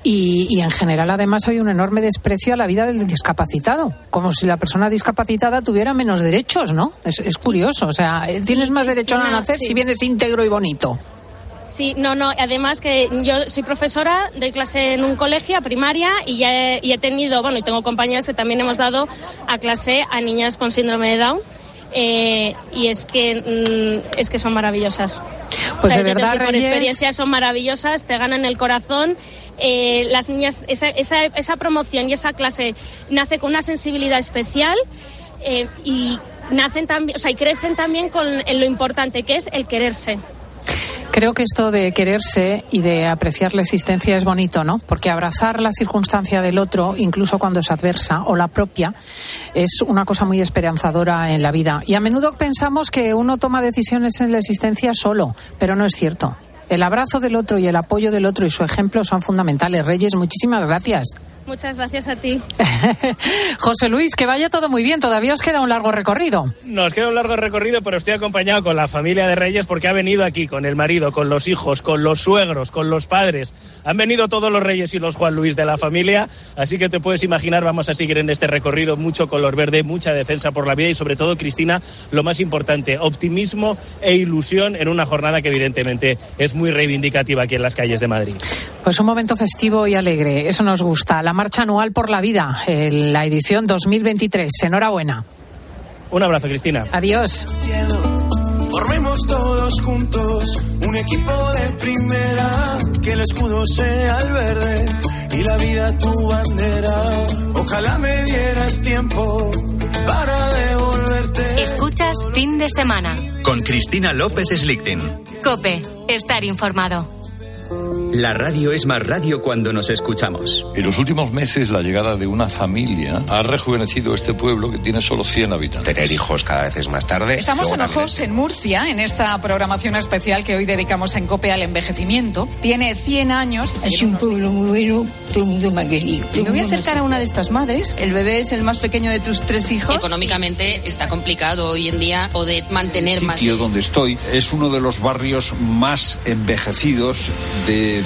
Y, en general, además, hay un enorme desprecio a la vida del discapacitado, como si la persona discapacitada tuviera menos derechos, ¿no? Es, curioso, o sea, tienes más derecho a nacer si vienes íntegro y bonito. Sí, no, no. Además que yo soy profesora, de clase en un colegio, primaria, y ya he, y he tenido, bueno, y tengo compañeras que también hemos dado a clase a niñas con síndrome de Down. eh, y es que mm, es que son maravillosas. Pues O sea, de verdad, decir, por Reyes- experiencia son maravillosas, te ganan el corazón. Eh, las niñas, esa, esa, esa promoción y esa clase nace con una sensibilidad especial eh, y nacen también, o sea, y crecen también con en lo importante que es el quererse. Creo que esto de quererse y de apreciar la existencia es bonito, ¿no? Porque abrazar la circunstancia del otro, incluso cuando es adversa, o la propia, es una cosa muy esperanzadora en la vida. Y a menudo pensamos que uno toma decisiones en la existencia solo, pero no es cierto. El abrazo del otro y el apoyo del otro y su ejemplo son fundamentales. Reyes, muchísimas gracias. Muchas gracias a ti. *laughs* José Luis, que vaya todo muy bien. Todavía os queda un largo recorrido. Nos queda un largo recorrido, pero estoy acompañado con la familia de Reyes porque ha venido aquí con el marido, con los hijos, con los suegros, con los padres. Han venido todos los Reyes y los Juan Luis de la familia, así que te puedes imaginar, vamos a seguir en este recorrido mucho color verde, mucha defensa por la vida y sobre todo, Cristina, lo más importante, optimismo e ilusión en una jornada que evidentemente es muy reivindicativa aquí en las calles de Madrid. Pues un momento festivo y alegre, eso nos gusta. La marcha anual por la vida, eh, la edición 2023. Enhorabuena. Un abrazo, Cristina. Adiós. Formemos todos juntos un equipo de primera, que el escudo sea el verde y la vida tu bandera. Ojalá me dieras tiempo para devolverte. Escuchas fin de semana. Con Cristina López Slichting. Cope, estar informado. La radio es más radio cuando nos escuchamos. En los últimos meses, la llegada de una familia ha rejuvenecido este pueblo que tiene solo 100 habitantes. Tener hijos cada vez es más tarde. Estamos en Ojos, en Murcia, en esta programación especial que hoy dedicamos en COPE al envejecimiento. Tiene 100 años. Es un pueblo muy bueno, todo el mundo me ha querido. Me voy a acercar a una de estas madres. El bebé es el más pequeño de tus tres hijos. Económicamente está complicado hoy en día poder mantener El más. sitio donde estoy es uno de los barrios más envejecidos de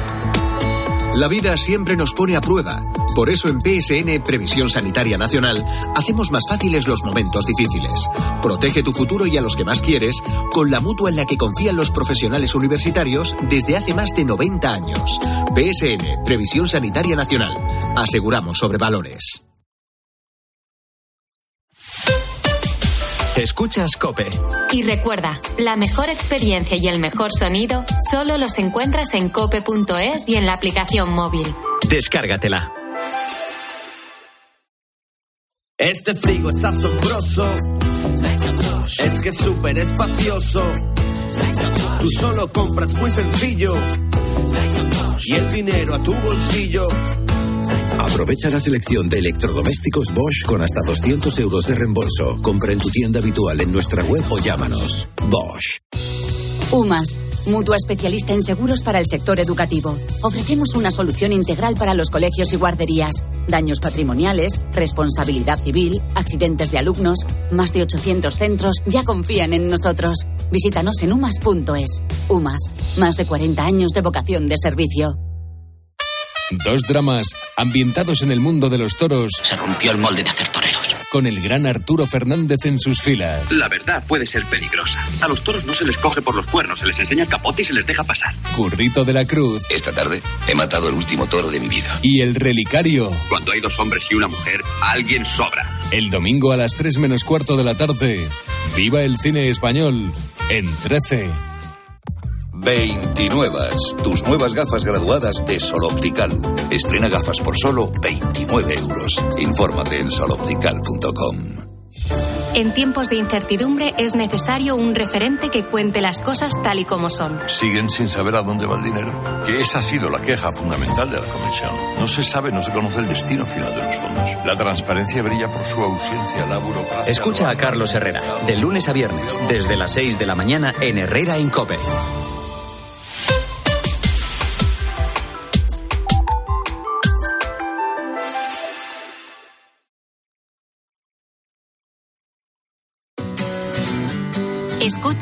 La vida siempre nos pone a prueba. Por eso en PSN Previsión Sanitaria Nacional hacemos más fáciles los momentos difíciles. Protege tu futuro y a los que más quieres con la mutua en la que confían los profesionales universitarios desde hace más de 90 años. PSN Previsión Sanitaria Nacional. Aseguramos sobre valores. Escuchas COPE. Y recuerda, la mejor experiencia y el mejor sonido solo los encuentras en cope.es y en la aplicación móvil. Descárgatela. Este frigo es asombroso. Es que es súper espacioso. Tú solo compras muy sencillo. Y el dinero a tu bolsillo. Aprovecha la selección de electrodomésticos Bosch con hasta 200 euros de reembolso. Compra en tu tienda habitual en nuestra web o llámanos. Bosch. UMAS, mutua especialista en seguros para el sector educativo. Ofrecemos una solución integral para los colegios y guarderías. Daños patrimoniales, responsabilidad civil, accidentes de alumnos. Más de 800 centros ya confían en nosotros. Visítanos en umas.es. UMAS, más de 40 años de vocación de servicio. Dos dramas ambientados en el mundo de los toros. Se rompió el molde de hacer toreros. Con el gran Arturo Fernández en sus filas. La verdad puede ser peligrosa. A los toros no se les coge por los cuernos, se les enseña el capote y se les deja pasar. Currito de la Cruz. esta tarde he matado el último toro de mi vida. Y el relicario. Cuando hay dos hombres y una mujer, alguien sobra. El domingo a las 3 menos cuarto de la tarde. Viva el cine español en 13. 29. Tus nuevas gafas graduadas de Sol Optical. Estrena gafas por solo 29 euros. Infórmate en soloptical.com. En tiempos de incertidumbre es necesario un referente que cuente las cosas tal y como son. Siguen sin saber a dónde va el dinero. Que esa ha sido la queja fundamental de la Comisión. No se sabe, no se conoce el destino final de los fondos. La transparencia brilla por su ausencia, la burocracia. Escucha a Carlos Herrera, de lunes a viernes, desde las 6 de la mañana en Herrera en COPE.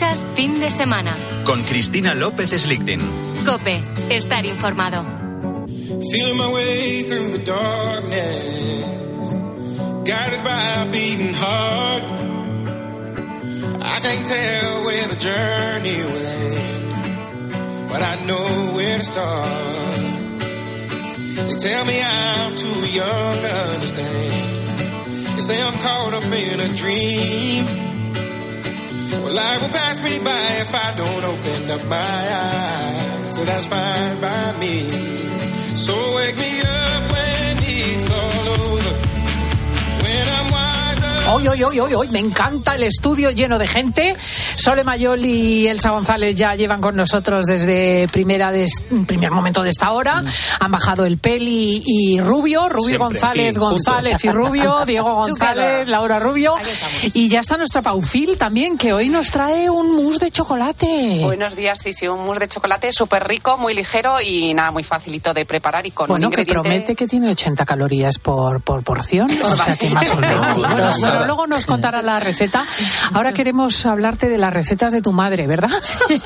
Escuchas fin de semana. Con Cristina López Slichting. Cope, estar informado. Feeling my way through the darkness, guided by a beating heart. I can't tell where the journey will end, but I know where to start. They tell me I'm too young to understand. They say I'm caught up in a dream. Well, life will pass me by if I don't open up my eyes. So that's fine by me. So wake me up when it's all over. When I'm wiser. Hoy, hoy, hoy, hoy, hoy, me encanta el estudio lleno de gente. Sole Mayol y Elsa González ya llevan con nosotros desde primera de, primer momento de esta hora. Han bajado el Peli y Rubio, Rubio Siempre González, aquí, González y Rubio, *laughs* Diego González, Laura Rubio. Y ya está nuestra Paufil también, que hoy nos trae un mousse de chocolate. Buenos días, sí, sí, un mousse de chocolate súper rico, muy ligero y nada, muy facilito de preparar y con bueno, un que ingrediente... promete que tiene 80 calorías por, por porción. O sea, que más o menos. Luego nos contará la receta. Ahora queremos hablarte de las recetas de tu madre, ¿verdad? *laughs*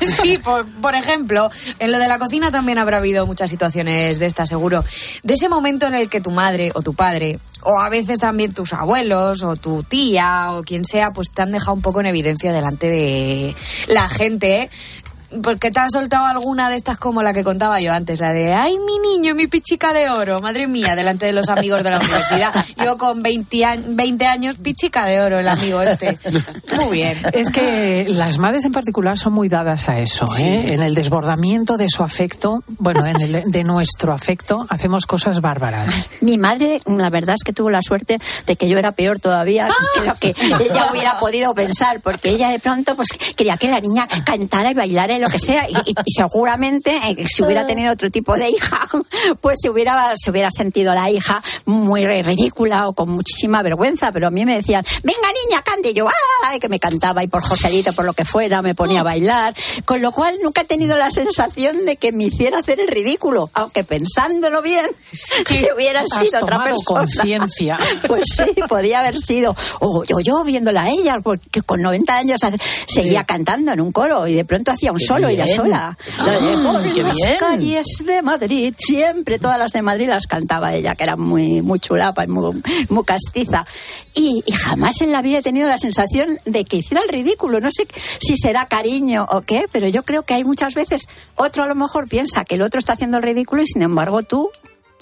Sí, por, ejemplo, en lo de la cocina también habrá habido muchas situaciones de estas, seguro. De ese momento en el que tu madre o tu padre, o a veces también tus abuelos o tu tía o quien sea, pues te han dejado un poco en evidencia delante de la gente, ¿eh? Porque te ha soltado alguna de estas como la que contaba yo antes, la de, ay, mi niño, mi pichica de oro, madre mía, delante de los amigos de la universidad. *laughs* Yo con 20, a- 20 años, pichica de oro, el amigo este. Muy bien. Es que las madres en particular son muy dadas a eso, ¿eh? En el desbordamiento de su afecto, bueno, en el de nuestro afecto, hacemos cosas bárbaras. Mi madre, la verdad es que tuvo la suerte de que yo era peor todavía que lo que ella hubiera podido pensar, porque ella de pronto pues quería que la niña cantara y bailara y lo que sea, y, y- seguramente eh, si hubiera tenido otro tipo de hija, *laughs* pues se hubiera, se hubiera sentido la hija muy ridícula o con muchísima vergüenza, pero a mí me decían, venga niña, cante, y yo, ¡ay! que me cantaba y por Joselito, por lo que fuera, me ponía a bailar, con lo cual nunca he tenido la sensación de que me hiciera hacer el ridículo, aunque pensándolo bien, *laughs* si hubiera sido otra persona. conciencia. *laughs* Pues sí, podía haber sido. O yo, yo viéndola a ella, porque con 90 años seguía cantando en un coro y de pronto hacía un Qué solo ella sola. De Ah, por las bien. calles de Madrid, siempre todas las de Madrid las cantaba ella, que era muy, muy chulapa y muy, muy castiza. Y, y jamás en la vida he tenido la sensación de que hiciera el ridículo. No sé si será cariño o qué, pero yo creo que hay muchas veces, otro a lo mejor piensa que el otro está haciendo el ridículo y sin embargo tú,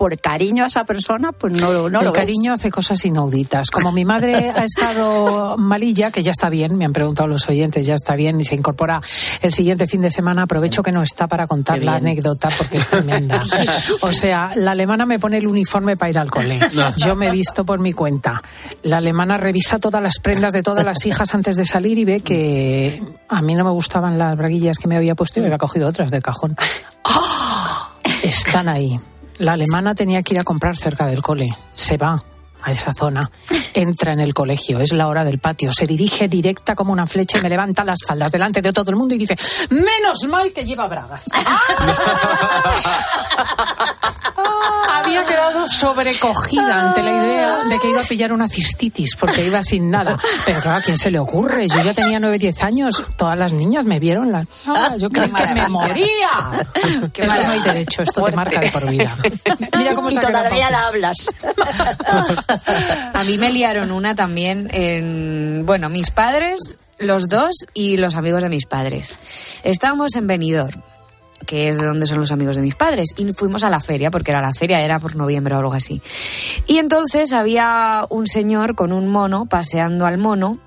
por cariño a esa persona, pues no, no el lo ves. cariño hace cosas inauditas. Como mi madre *laughs* ha estado malilla, que ya está bien, me han preguntado los oyentes, ya está bien y se incorpora el siguiente fin de semana, aprovecho que no está para contar la anécdota porque es tremenda. *laughs* O sea, la alemana me pone el uniforme para ir al cole. No. Yo me he visto por mi cuenta. La alemana revisa todas las prendas de todas las hijas antes de salir y ve que a mí no me gustaban las braguillas que me había puesto y me había cogido otras del cajón. ¡Ah! Están ahí. La alemana tenía que ir a comprar cerca del cole. Se va a esa zona. *laughs* Entra en el colegio. Es la hora del patio. Se dirige directa como una flecha y me levanta las faldas delante de todo el mundo y dice: Menos mal que lleva bragas. *laughs* Había quedado sobrecogida ante la idea de que iba a pillar una cistitis porque iba sin nada. Pero claro, ¿a quién se le ocurre? Yo ya tenía 9, 10 años. Todas las niñas me vieron. La... Ah, yo creí que me moría. esto no hay derecho. Esto te marca de por vida. Mira cómo y se todavía la hablas. *laughs* A mí me liaron una también en, bueno, mis padres, los dos y los amigos de mis padres. Estábamos en Benidorm, que es de donde son los amigos de mis padres, y fuimos a la feria, porque era la feria, era por noviembre o algo así. Y entonces había un señor con un mono paseando al mono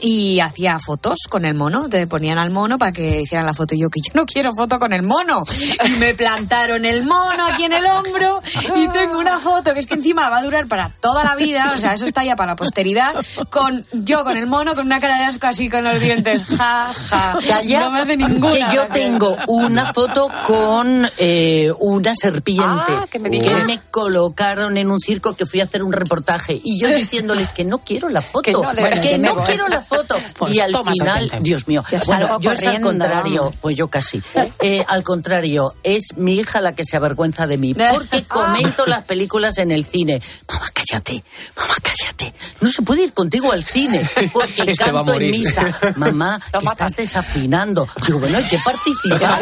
y hacía fotos con el mono. Te ponían al mono para que hicieran la foto. Y yo, que yo no quiero foto con el mono. Y me plantaron el mono aquí en el hombro y tengo una foto que es que encima va a durar para toda la vida. O sea, eso está ya para la posteridad. Con yo con el mono con una cara de asco así con los dientes. Ja, ja. Calla, no me hace ninguna. que yo tengo una foto con eh, una serpiente Ah, que me digas. me colocaron en un circo que fui a hacer un reportaje y yo diciéndoles que no quiero la foto, Que no, de que que no quiero la foto. *laughs* Pues y al final. Dios mío, Yo bueno, yo es al contrario, pues yo casi. *laughs* Eh, al contrario, es mi hija la que se avergüenza de mí, *laughs* porque comento las películas en el cine. Mamá, cállate, mamá, cállate. No se puede ir contigo al cine, porque Este canto en misa. Mamá, que estás desafinando. Digo, bueno, hay que participar.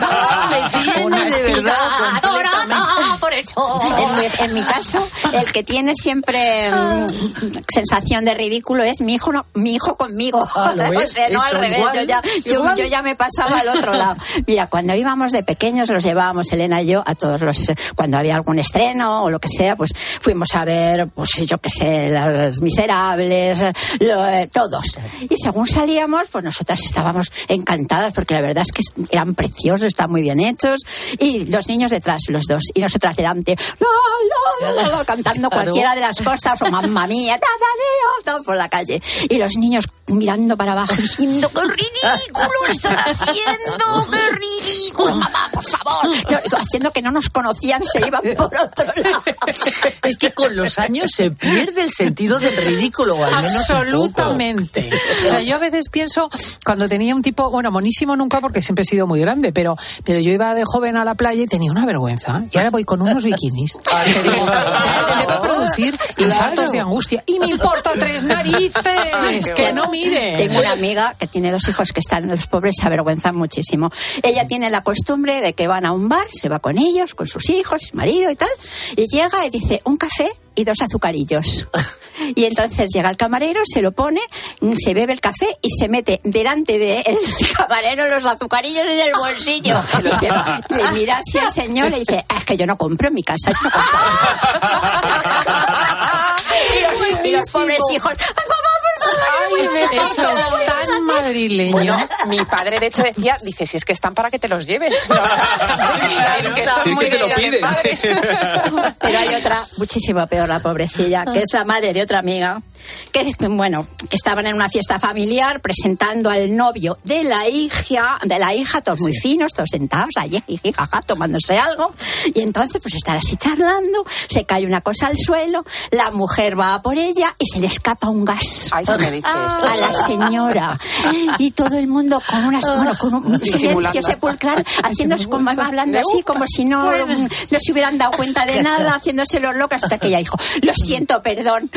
No, me tiene de verdad completamente. En, mi- en mi caso, el que tiene siempre mm, sensación de ridículo es mi hijo, no- mi hijo conmigo. Ah, ¿lo *laughs* o sea, no al revés. igual, yo, ya, yo, yo ya me pasaba al otro lado. *laughs* Mira, cuando íbamos de pequeños, los llevábamos Elena y yo a todos los. Cuando había algún estreno o lo que sea, pues fuimos a ver, pues yo qué sé, Los Miserables, lo- eh, todos. Y según salíamos, pues nosotras estábamos encantadas porque la verdad es que eran preciosos, están muy bien hechos. Y los niños detrás, los dos. Y nosotras delante, la, la, la, la, cantando *laughs* cualquiera de las cosas, o mamma mía, ta, ta, ta, ta, por la calle. Y los niños mirando para abajo diciendo, ¡qué ridículo están haciendo! ¡Qué ridículo! Mamá, por favor. No, haciendo que no nos conocían, se iban por otro lado. Es que con los años se pierde el sentido del ridículo, al menos. Absolutamente. O sea, yo a veces pienso, cuando tenía un tipo, bueno, monísimo nunca porque siempre he sido muy grande, pero, pero yo iba de joven a la playa y tenía una vergüenza. Y ahora voy con unos bikinis. Me va a producir infartos de angustia. Y me importa tres narices. Que no mire. Tengo una amiga que tiene dos hijos que están, los pobres se avergüenzan muchísimo. Ella tiene la costumbre de que van a un bar, se va con ellos, con sus hijos, su marido y tal, y llega y dice, un café y dos azucarillos. Y entonces llega el camarero, se lo pone, se bebe el café y se mete delante del *laughs* camarero los azucarillos en el bolsillo. Le mira así al señor y le dice, "Ah, es que yo no compro en mi casa. yo no compro". *laughs* y, los, y los pobres hijos, "Ay, mamá, Eso es tan madrileño. Bueno, mi padre de hecho decía, dice, si es que están para que te los lleves. *laughs* es que son Si es muy que te lo de- de piden. padres. *laughs* Pero hay otra muchísimo peor, la pobrecilla, que es la madre de otra amiga, que bueno, que estaban en una fiesta familiar presentando al novio de la hija, de la hija, todos muy finos, todos sentados allí, *laughs* jaja, tomándose algo, y entonces pues estar así charlando, se cae una cosa al suelo, la mujer va a por ella y se le escapa un gas. Ay, ¿qué me dices? a la señora. Y todo el mundo con unas bueno, con un *laughs* silencio sepulcral haciéndose *laughs* como hablando así como si no no se hubieran dado cuenta de nada haciéndose los locas hasta que ella dijo lo siento perdón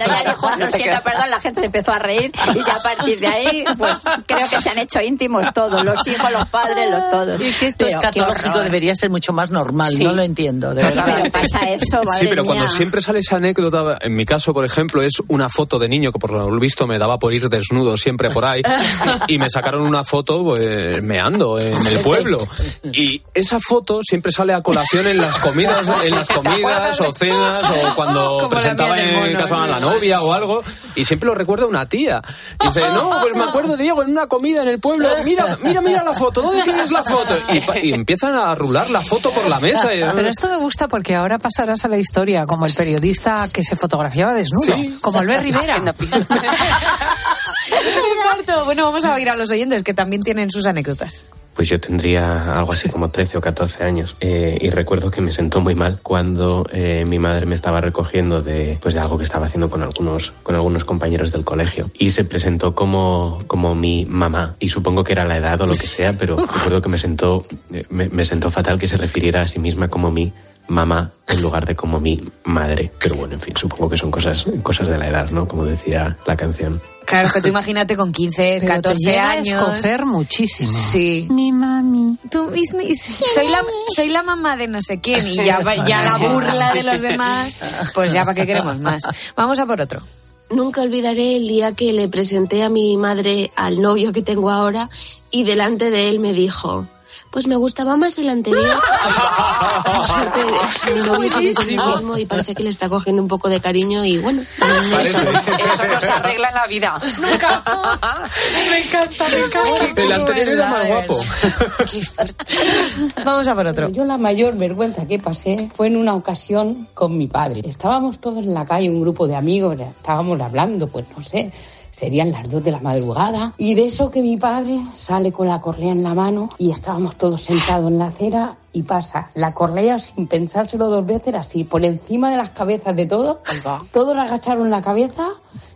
y cuando ella dijo lo siento perdón la gente empezó a reír y ya a partir de ahí pues creo que se han hecho íntimos todos los hijos los padres los todos Es que esto Pero escatológico debería ser mucho más normal, Sí. no lo entiendo, de sí verdad. pero pasa eso madre Sí, pero mía. cuando siempre sale esa anécdota, en mi caso, por ejemplo, es una foto de niño que por lo visto me daba por ir desnudo siempre por ahí y me sacaron una foto pues, meando en el pueblo. Y esa foto siempre sale a colación en las comidas, en las comidas o cenas o cuando Como presentaba en casa a la sí. Novia o algo y siempre lo recuerda una tía. Y dice, no, pues me acuerdo de Diego en una comida en el pueblo, mira, mira, mira la foto, ¿dónde tienes la foto? Y, empiezan a rular la foto por la mesa. y- Pero esto me gusta porque ahora pasarás a la historia como el periodista que se fotografiaba desnudo, Sí. como Albert Rivera. Cuarto. *laughs* Bueno, vamos a oír a los oyentes que también tienen sus anécdotas. Pues yo tendría algo así como 13 o 14 años. Eh, y recuerdo que me sentó muy mal cuando eh, mi madre me estaba recogiendo de, pues de algo que estaba haciendo con algunos, con algunos compañeros del colegio. Y se presentó como, como mi mamá. Y supongo que era la edad o lo que sea, pero *laughs* recuerdo que me sentó, eh, me, me sentó fatal que se refiriera a sí misma como mi mamá en lugar de como mi madre. Pero bueno, en fin, supongo que son cosas, cosas de la edad, ¿no? Como decía la canción. Claro, que tú *laughs* imagínate con 15, Pero te 14 llega a años. escocer muchísimo. Sí. Mi mami. Tú mismo, soy la, soy la mamá de no sé quién y ya, ya la burla de los demás, pues ya para qué queremos más. Vamos a por otro. Nunca olvidaré el día que le presenté a mi madre al novio que tengo ahora y delante de él me dijo, pues me gustaba más el anterior. *laughs* Por suerte, mi novio mismo y parece que le está cogiendo un poco de cariño y bueno, *laughs* eso, Eso no se arregla en la vida. *laughs* Nunca. Me encanta, me encanta. El anterior era más guapo. Vamos a por otro. Yo la mayor vergüenza que pasé fue en una ocasión con mi padre. Estábamos todos en la calle, un grupo de amigos, estábamos hablando, pues no sé, serían las dos de la madrugada. Y de eso que mi padre sale con la correa en la mano y estábamos todos sentados en la acera y pasa la correa sin pensárselo dos veces así, por encima de las cabezas de todos. Todos agacharon la cabeza.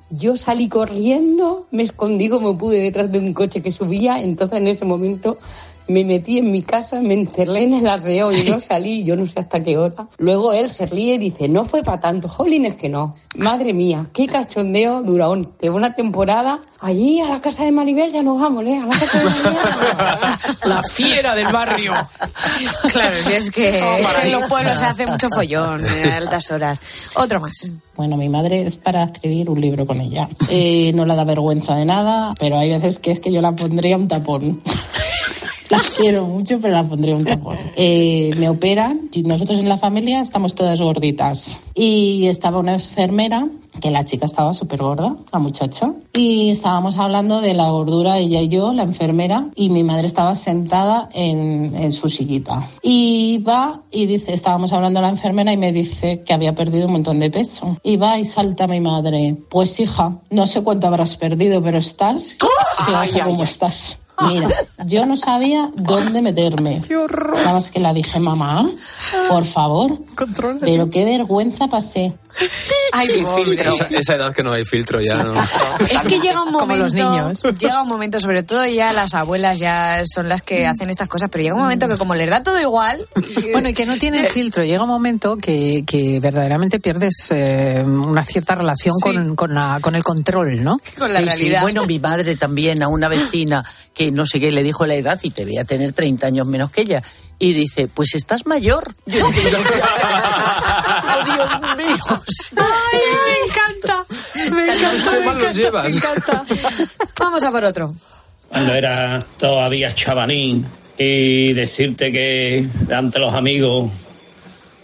Yo salí corriendo, me escondí como pude detrás de un coche que subía, entonces en ese momento me metí en mi casa, me encerré en el arreo y no salí, yo no sé hasta qué hora. Luego él se ríe y dice, no fue para tanto, jolín, es que no. Madre mía, qué cachondeo duró de una temporada. Allí a la casa de Maribel ya nos vamos, ¿eh? A la casa de Maribel. *laughs* La fiera del barrio. Claro, si es que Oh, para en los pueblos se hace mucho follón eh, a altas horas. Otro más. Bueno, mi madre es para escribir un libro con ella. Eh, no le da vergüenza de nada, pero hay veces que es que yo la pondría un tapón. *laughs* La quiero mucho, pero la pondría un tapón. Eh, me operan y nosotros en la familia estamos todas gorditas. Y estaba una enfermera, que la chica estaba súper gorda, la muchacha. Y estábamos hablando de la gordura, ella y yo, la enfermera, y mi madre estaba sentada en, en su sillita. Y va y dice, estábamos hablando la enfermera y me dice que había perdido un montón de peso. Y va y salta mi madre. Pues hija, no sé cuánto habrás perdido, pero estás... Digo, Ay, "Ojo, ay, ¿Cómo estás? Mira, yo no sabía dónde meterme. Qué horror. Nada más que la dije, mamá, por favor. Pero qué vergüenza pasé. Ay, pobre. filtro. Esa, esa edad que no hay filtro ya. ¿no? Es que llega un momento, Como los niños. llega un momento, sobre todo ya las abuelas ya son las que hacen estas cosas, pero llega un momento que como les da todo igual, Bueno, y que no tienen filtro. Llega un momento que, que verdaderamente pierdes eh, una cierta relación con, con, la- con el control, ¿no? con la Sí, sí. realidad. Bueno, mi madre también, a una vecina que no sé qué le dijo la edad y te veía tener 30 años menos que ella. Y dice, pues estás mayor. *laughs* Yo digo, "Oh, Dios mío. ¡Ay, me encanta! Me encanta, me encanta, llevas. me encanta. Vamos a por otro. cuando era todavía chavalín y decirte que ante los amigos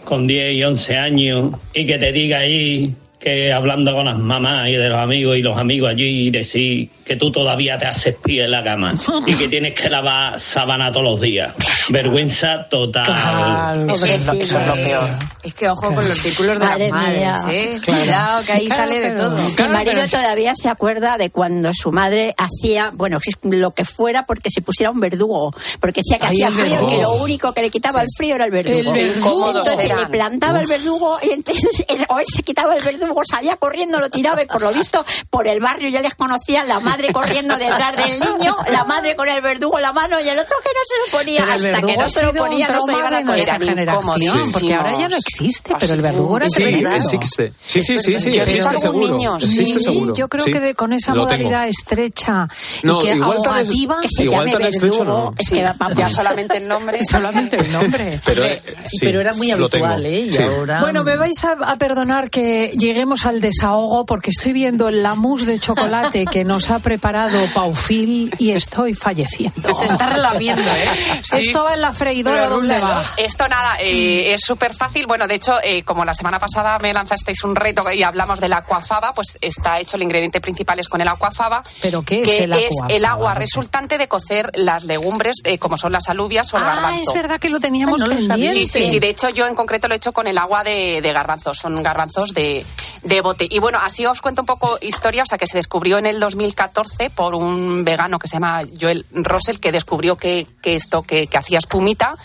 con 10 y 11 años y que te diga ahí que hablando con las mamás y de los amigos y los amigos allí y decir que tú todavía te haces pie en la cama *laughs* y que tienes que lavar sábana todos los días. Vergüenza total. Claro, Eso es lo- eso es lo peor. Es que ojo con los círculos de Madre las madres. ¿eh? Claro. Cuidado, que ahí Claro, sale de todo. Mi marido todavía se acuerda de cuando su madre hacía, bueno, lo que fuera porque se pusiera un verdugo, porque decía que Ay, hacía frío y que lo único que le quitaba el frío era el verdugo. El verdugo. Entonces le plantaba el verdugo y entonces *laughs* o él se quitaba el verdugo, salía corriendo, lo tiraba y por lo visto por el barrio ya les conocía la madre corriendo detrás del niño, la madre con el verdugo en la mano y el otro que no se lo ponía, Pero hasta que no se lo ponía no se iban a comer. generación, porque ahora ya no existe, pero el verdugo era Sí, existe. Sí, sí, sí, sí, Yo he existe visto algún seguro. niño, Existe seguro. yo creo Sí. que de- con esa modalidad estrecha No, y que igual tan es- ahogativa, Que se Igual llame tan estrecho, verdugo, no. es que vamos. Ya solamente el nombre. *laughs* solamente el nombre. Pero, eh, Sí, pero era muy habitual, ¿eh? Y Sí. ahora... Bueno, me vais a, a perdonar que lleguemos al desahogo porque estoy viendo la mousse de chocolate que nos ha preparado Paufil y estoy falleciendo. Te está relamiendo, ¿eh? Esto va en la freidora, Pero ¿dónde va? Esto nada, eh, es súper fácil. Bueno, de hecho, eh, como la semana pasada me lanzasteis un reto y hablamos del aquafaba, pues está hecho el ingrediente principal es con el aquafaba. ¿Pero qué es que el es el agua resultante de cocer las legumbres, eh, como son las alubias o el Ah, garbanzo. es verdad que lo teníamos Ah, no pendiente. Sí, sí, sí. De hecho, yo en concreto lo he hecho con el agua de, de garbanzos. Son garbanzos de, de bote. Y bueno, así os cuento un poco historia. O sea, que se descubrió en el 2014 por un vegano que se llama Joel Russell, que descubrió que, que esto, que, que hacía espumita.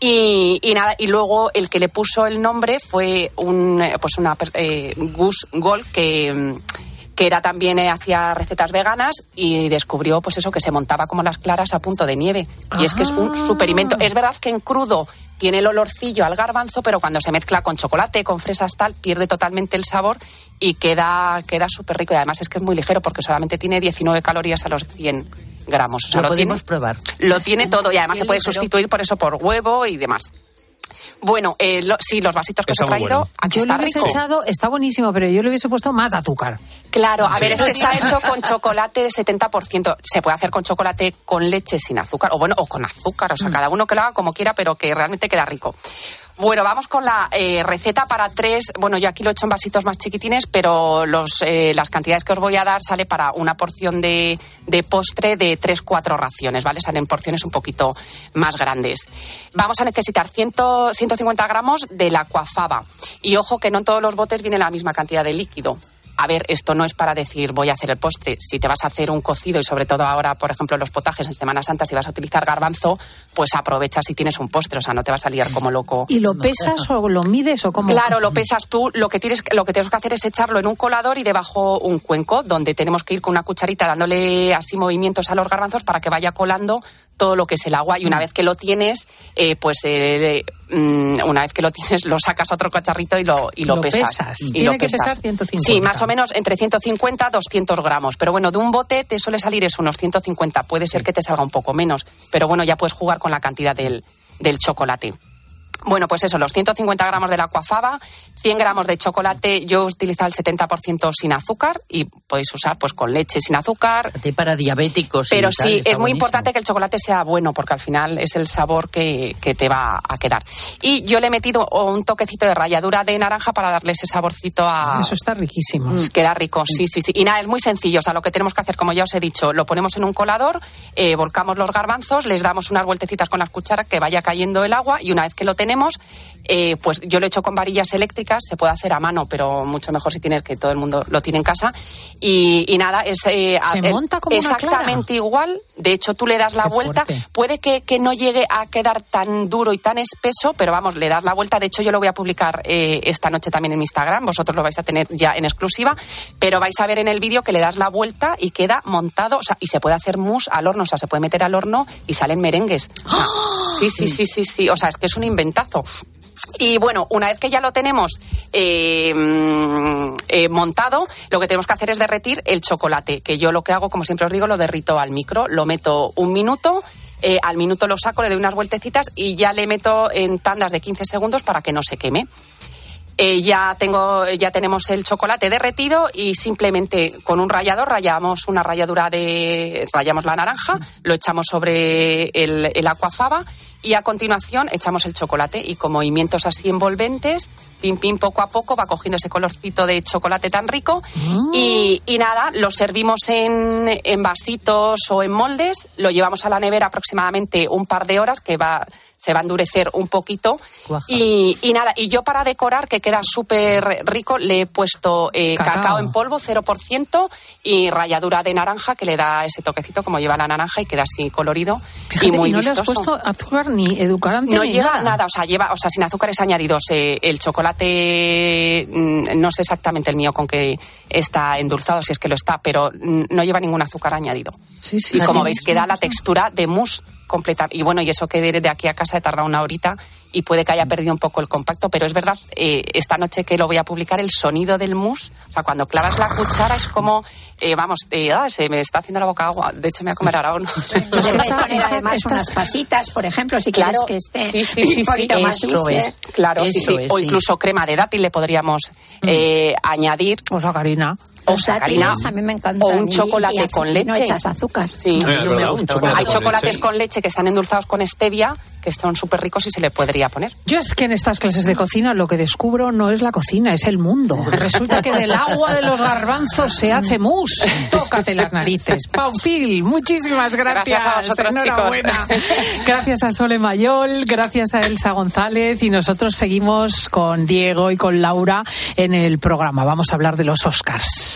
Y, y nada, y luego el que le puso el nombre fue un, eh, pues una, eh, Gus Gold, que que era también eh, hacía recetas veganas y descubrió pues eso que se montaba como las claras a punto de nieve y es que es un Ah. superinvento es verdad que en crudo tiene el olorcillo al garbanzo pero cuando se mezcla con chocolate con fresas tal pierde totalmente el sabor y queda queda súper rico y además es que es muy ligero porque solamente tiene 19 calorías a los 100 gramos o sea, lo lo tiene, podemos probar. lo tiene todo y además Sí, se puede ligero. sustituir por eso por huevo y demás bueno eh, lo- sí los vasitos que Está os he traído bueno. aquí Yo está hubiese rico echado, está buenísimo, pero yo le hubiese puesto más azúcar. Claro, a ver, es que está *laughs* hecho con chocolate de 70%. Se puede hacer con chocolate con leche sin azúcar, o bueno, o con azúcar, o sea, cada uno que lo haga como quiera, pero que realmente queda rico. Bueno, vamos con la eh, receta para tres. Bueno, yo aquí lo he hecho en vasitos más chiquitines, pero los, eh, las cantidades que os voy a dar sale para una porción de, de postre de tres, cuatro raciones, ¿vale? Salen porciones un poquito más grandes. Vamos a necesitar 100, 150 gramos de la cuafaba. Y ojo que no en todos los botes viene la misma cantidad de líquido. A ver, esto no es para decir voy a hacer el postre. Si te vas a hacer un cocido y sobre todo ahora, por ejemplo, en los potajes en Semana Santa, si vas a utilizar garbanzo, pues aprovecha si tienes un postre, o sea, no te vas a liar como loco. ¿Y lo pesas o lo mides o cómo? Claro, lo pesas tú. Lo que tienes, lo que tienes que hacer es echarlo en un colador y debajo un cuenco, donde tenemos que ir con una cucharita dándole así movimientos a los garbanzos para que vaya colando todo lo que es el agua y una vez que lo tienes, eh, pues eh, mm, una vez que lo tienes lo sacas a otro cacharrito y lo, y lo, Lo pesas. pesas. Y Tiene lo que pesas. pesar 150. Sí, más o menos entre 150 200 gramos. Pero bueno, de un bote te suele salir eso, unos 150. Puede ser que te salga un poco menos, pero bueno, ya puedes jugar con la cantidad del, del chocolate. Bueno, pues eso, los 150 gramos de la aquafaba, 100 gramos de chocolate, yo he utilizado el 70% sin azúcar y podéis usar pues con leche sin azúcar. Para diabéticos. Pero sí, es muy buenísimo. importante que el chocolate sea bueno porque al final es el sabor que, que te va a quedar. Y yo le he metido un toquecito de ralladura de naranja para darle ese saborcito a... Eso está riquísimo. Mm, Queda rico, sí, sí, sí. Y nada, es muy sencillo. O sea, lo que tenemos que hacer, como ya os he dicho, lo ponemos en un colador, eh, volcamos los garbanzos, les damos unas vueltecitas con las cucharas que vaya cayendo el agua y una vez que lo tenemos, tenemos eh, pues yo lo he hecho con varillas eléctricas, se puede hacer a mano, pero mucho mejor si tienes que todo el mundo lo tiene en casa. Y, y nada, es eh, Se el- monta como una exactamente igual. De hecho, tú le das la Qué vuelta. fuerte. Puede que, que no llegue a quedar tan duro y tan espeso, pero vamos, le das la vuelta. De hecho, yo lo voy a publicar eh, esta noche también en mi Instagram. Vosotros lo vais a tener ya en exclusiva. Pero vais a ver en el vídeo que le das la vuelta y queda montado. O sea, y se puede hacer mousse al horno. O sea, se puede meter al horno y salen merengues. Sea, Sí, sí, sí, sí, sí. O sea, es que es un inventazo. Y bueno, una vez que ya lo tenemos eh, mm, eh, montado, lo que tenemos que hacer es derretir el chocolate, que yo lo que hago, como siempre os digo, lo derrito al micro, lo meto un minuto, eh, al minuto lo saco, le doy unas vueltecitas y ya le meto en tandas de 15 segundos para que no se queme. Ya tengo, ya tenemos el chocolate derretido y simplemente con un rallador rayamos una ralladura de, rayamos la naranja, lo echamos sobre el, el aquafaba y a continuación echamos el chocolate y con movimientos así envolventes, pim pim poco a poco va cogiendo ese colorcito de chocolate tan rico. Y, y nada, lo servimos en, en vasitos o en moldes, lo llevamos a la nevera aproximadamente un par de horas que va se va a endurecer un poquito y, y nada, y yo para decorar, que queda súper rico, le he puesto eh, Cacao. cacao. en polvo 0% y ralladura de naranja que le da ese toquecito como lleva la naranja y queda así colorido Fíjate, y muy y no le has vistoso. puesto azúcar ni edulcorante No ni lleva nada. nada. o sea, lleva, o sea, sin azúcares añadidos. Eh, el chocolate, mm, no sé exactamente el mío con que está endulzado, si es que lo está, pero mm, no lleva ningún azúcar añadido. Sí, sí, y como veis, queda la textura de mousse completa. Y bueno, y eso que de de aquí a casa he tardado una horita y puede que haya perdido un poco el compacto, pero es verdad, eh, esta noche que lo voy a publicar, el sonido del mousse, o sea, cuando clavas la cuchara es como, eh, vamos, eh, ah, se me está haciendo la boca agua. De hecho, me voy a comer ahora uno. *laughs* Pues *laughs* puedes poner además unas pasitas, por ejemplo, si Claro, quieres que esté sí, sí, sí, un poquito sí. más Eso dulce. es. Claro, sí, Eso sí. es, o incluso crema de dátil le podríamos eh, añadir. O sacarina. O sacarina. a mí me encantan. O un chocolate y con leche. No echas azúcar. Sí. Un chocolate Hay chocolates leche. con leche que están endulzados con stevia, que están súper ricos y se le podría poner. Yo es que en estas clases de cocina lo que descubro no es la cocina, es el mundo. Resulta que del agua de los garbanzos se hace mousse. Tócate las narices. Paufil, muchísimas gracias. Gracias a vosotros, Enhorabuena. Gracias a Sole Mayol, gracias a Elsa González y nosotros seguimos con Diego y con Laura en el programa. Vamos a hablar de los Oscars.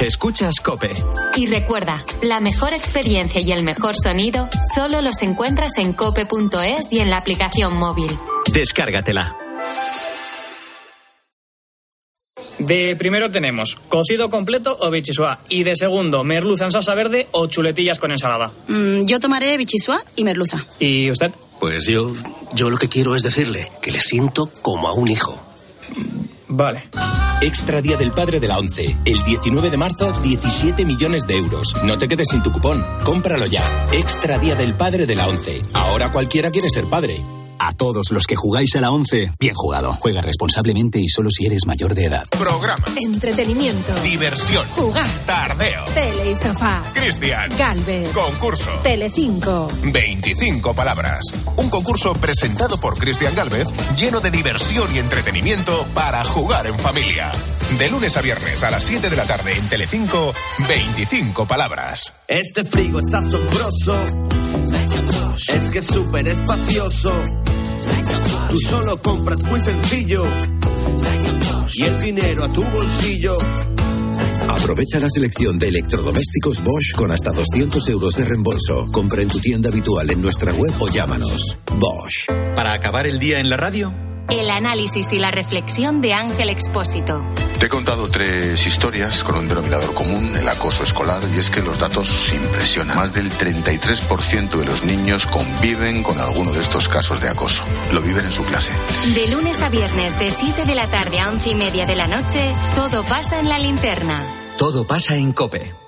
Escuchas Cope. Y recuerda, la mejor experiencia y el mejor sonido solo los encuentras en cope.es y en la aplicación móvil. Descárgatela. De primero tenemos cocido completo o bichisua. Y de segundo, merluza en salsa verde o chuletillas con ensalada. Mm, yo tomaré bichisua y merluza. ¿Y usted? Pues yo, yo lo que quiero es decirle que le siento como a un hijo. Vale. Extra Día del Padre de la ONCE. El 19 de marzo, 17 millones de euros. No te quedes sin tu cupón. Cómpralo ya. Extra Día del Padre de la ONCE. Ahora cualquiera quiere ser padre. A todos los que jugáis a la 11, bien jugado. Juega responsablemente y solo si eres mayor de edad. Programa. Entretenimiento. Diversión. Jugar. Tardeo. Tele y sofá. Cristian. Galvez. Concurso. Telecinco. 25 palabras. Un concurso presentado por Cristian Galvez lleno de diversión y entretenimiento para jugar en familia. De lunes a viernes a las 7 de la tarde en Telecinco, 25 palabras. Este frigo es asombroso. Es que es súper espacioso. Tú solo compras muy sencillo. Y el dinero a tu bolsillo. Aprovecha la selección de electrodomésticos Bosch con hasta 200 euros de reembolso. Compra en tu tienda habitual en nuestra web o llámanos. Bosch. Para acabar el día en la radio, El análisis y la reflexión de Ángel Expósito. Te he contado tres historias con un denominador común, el acoso escolar, y es que los datos impresionan. Más del 33% de los niños conviven con alguno de estos casos de acoso. Lo viven en su clase. De lunes a viernes, de 7 de la tarde a 11 y media de la noche, todo pasa en la linterna. todo pasa en Cope.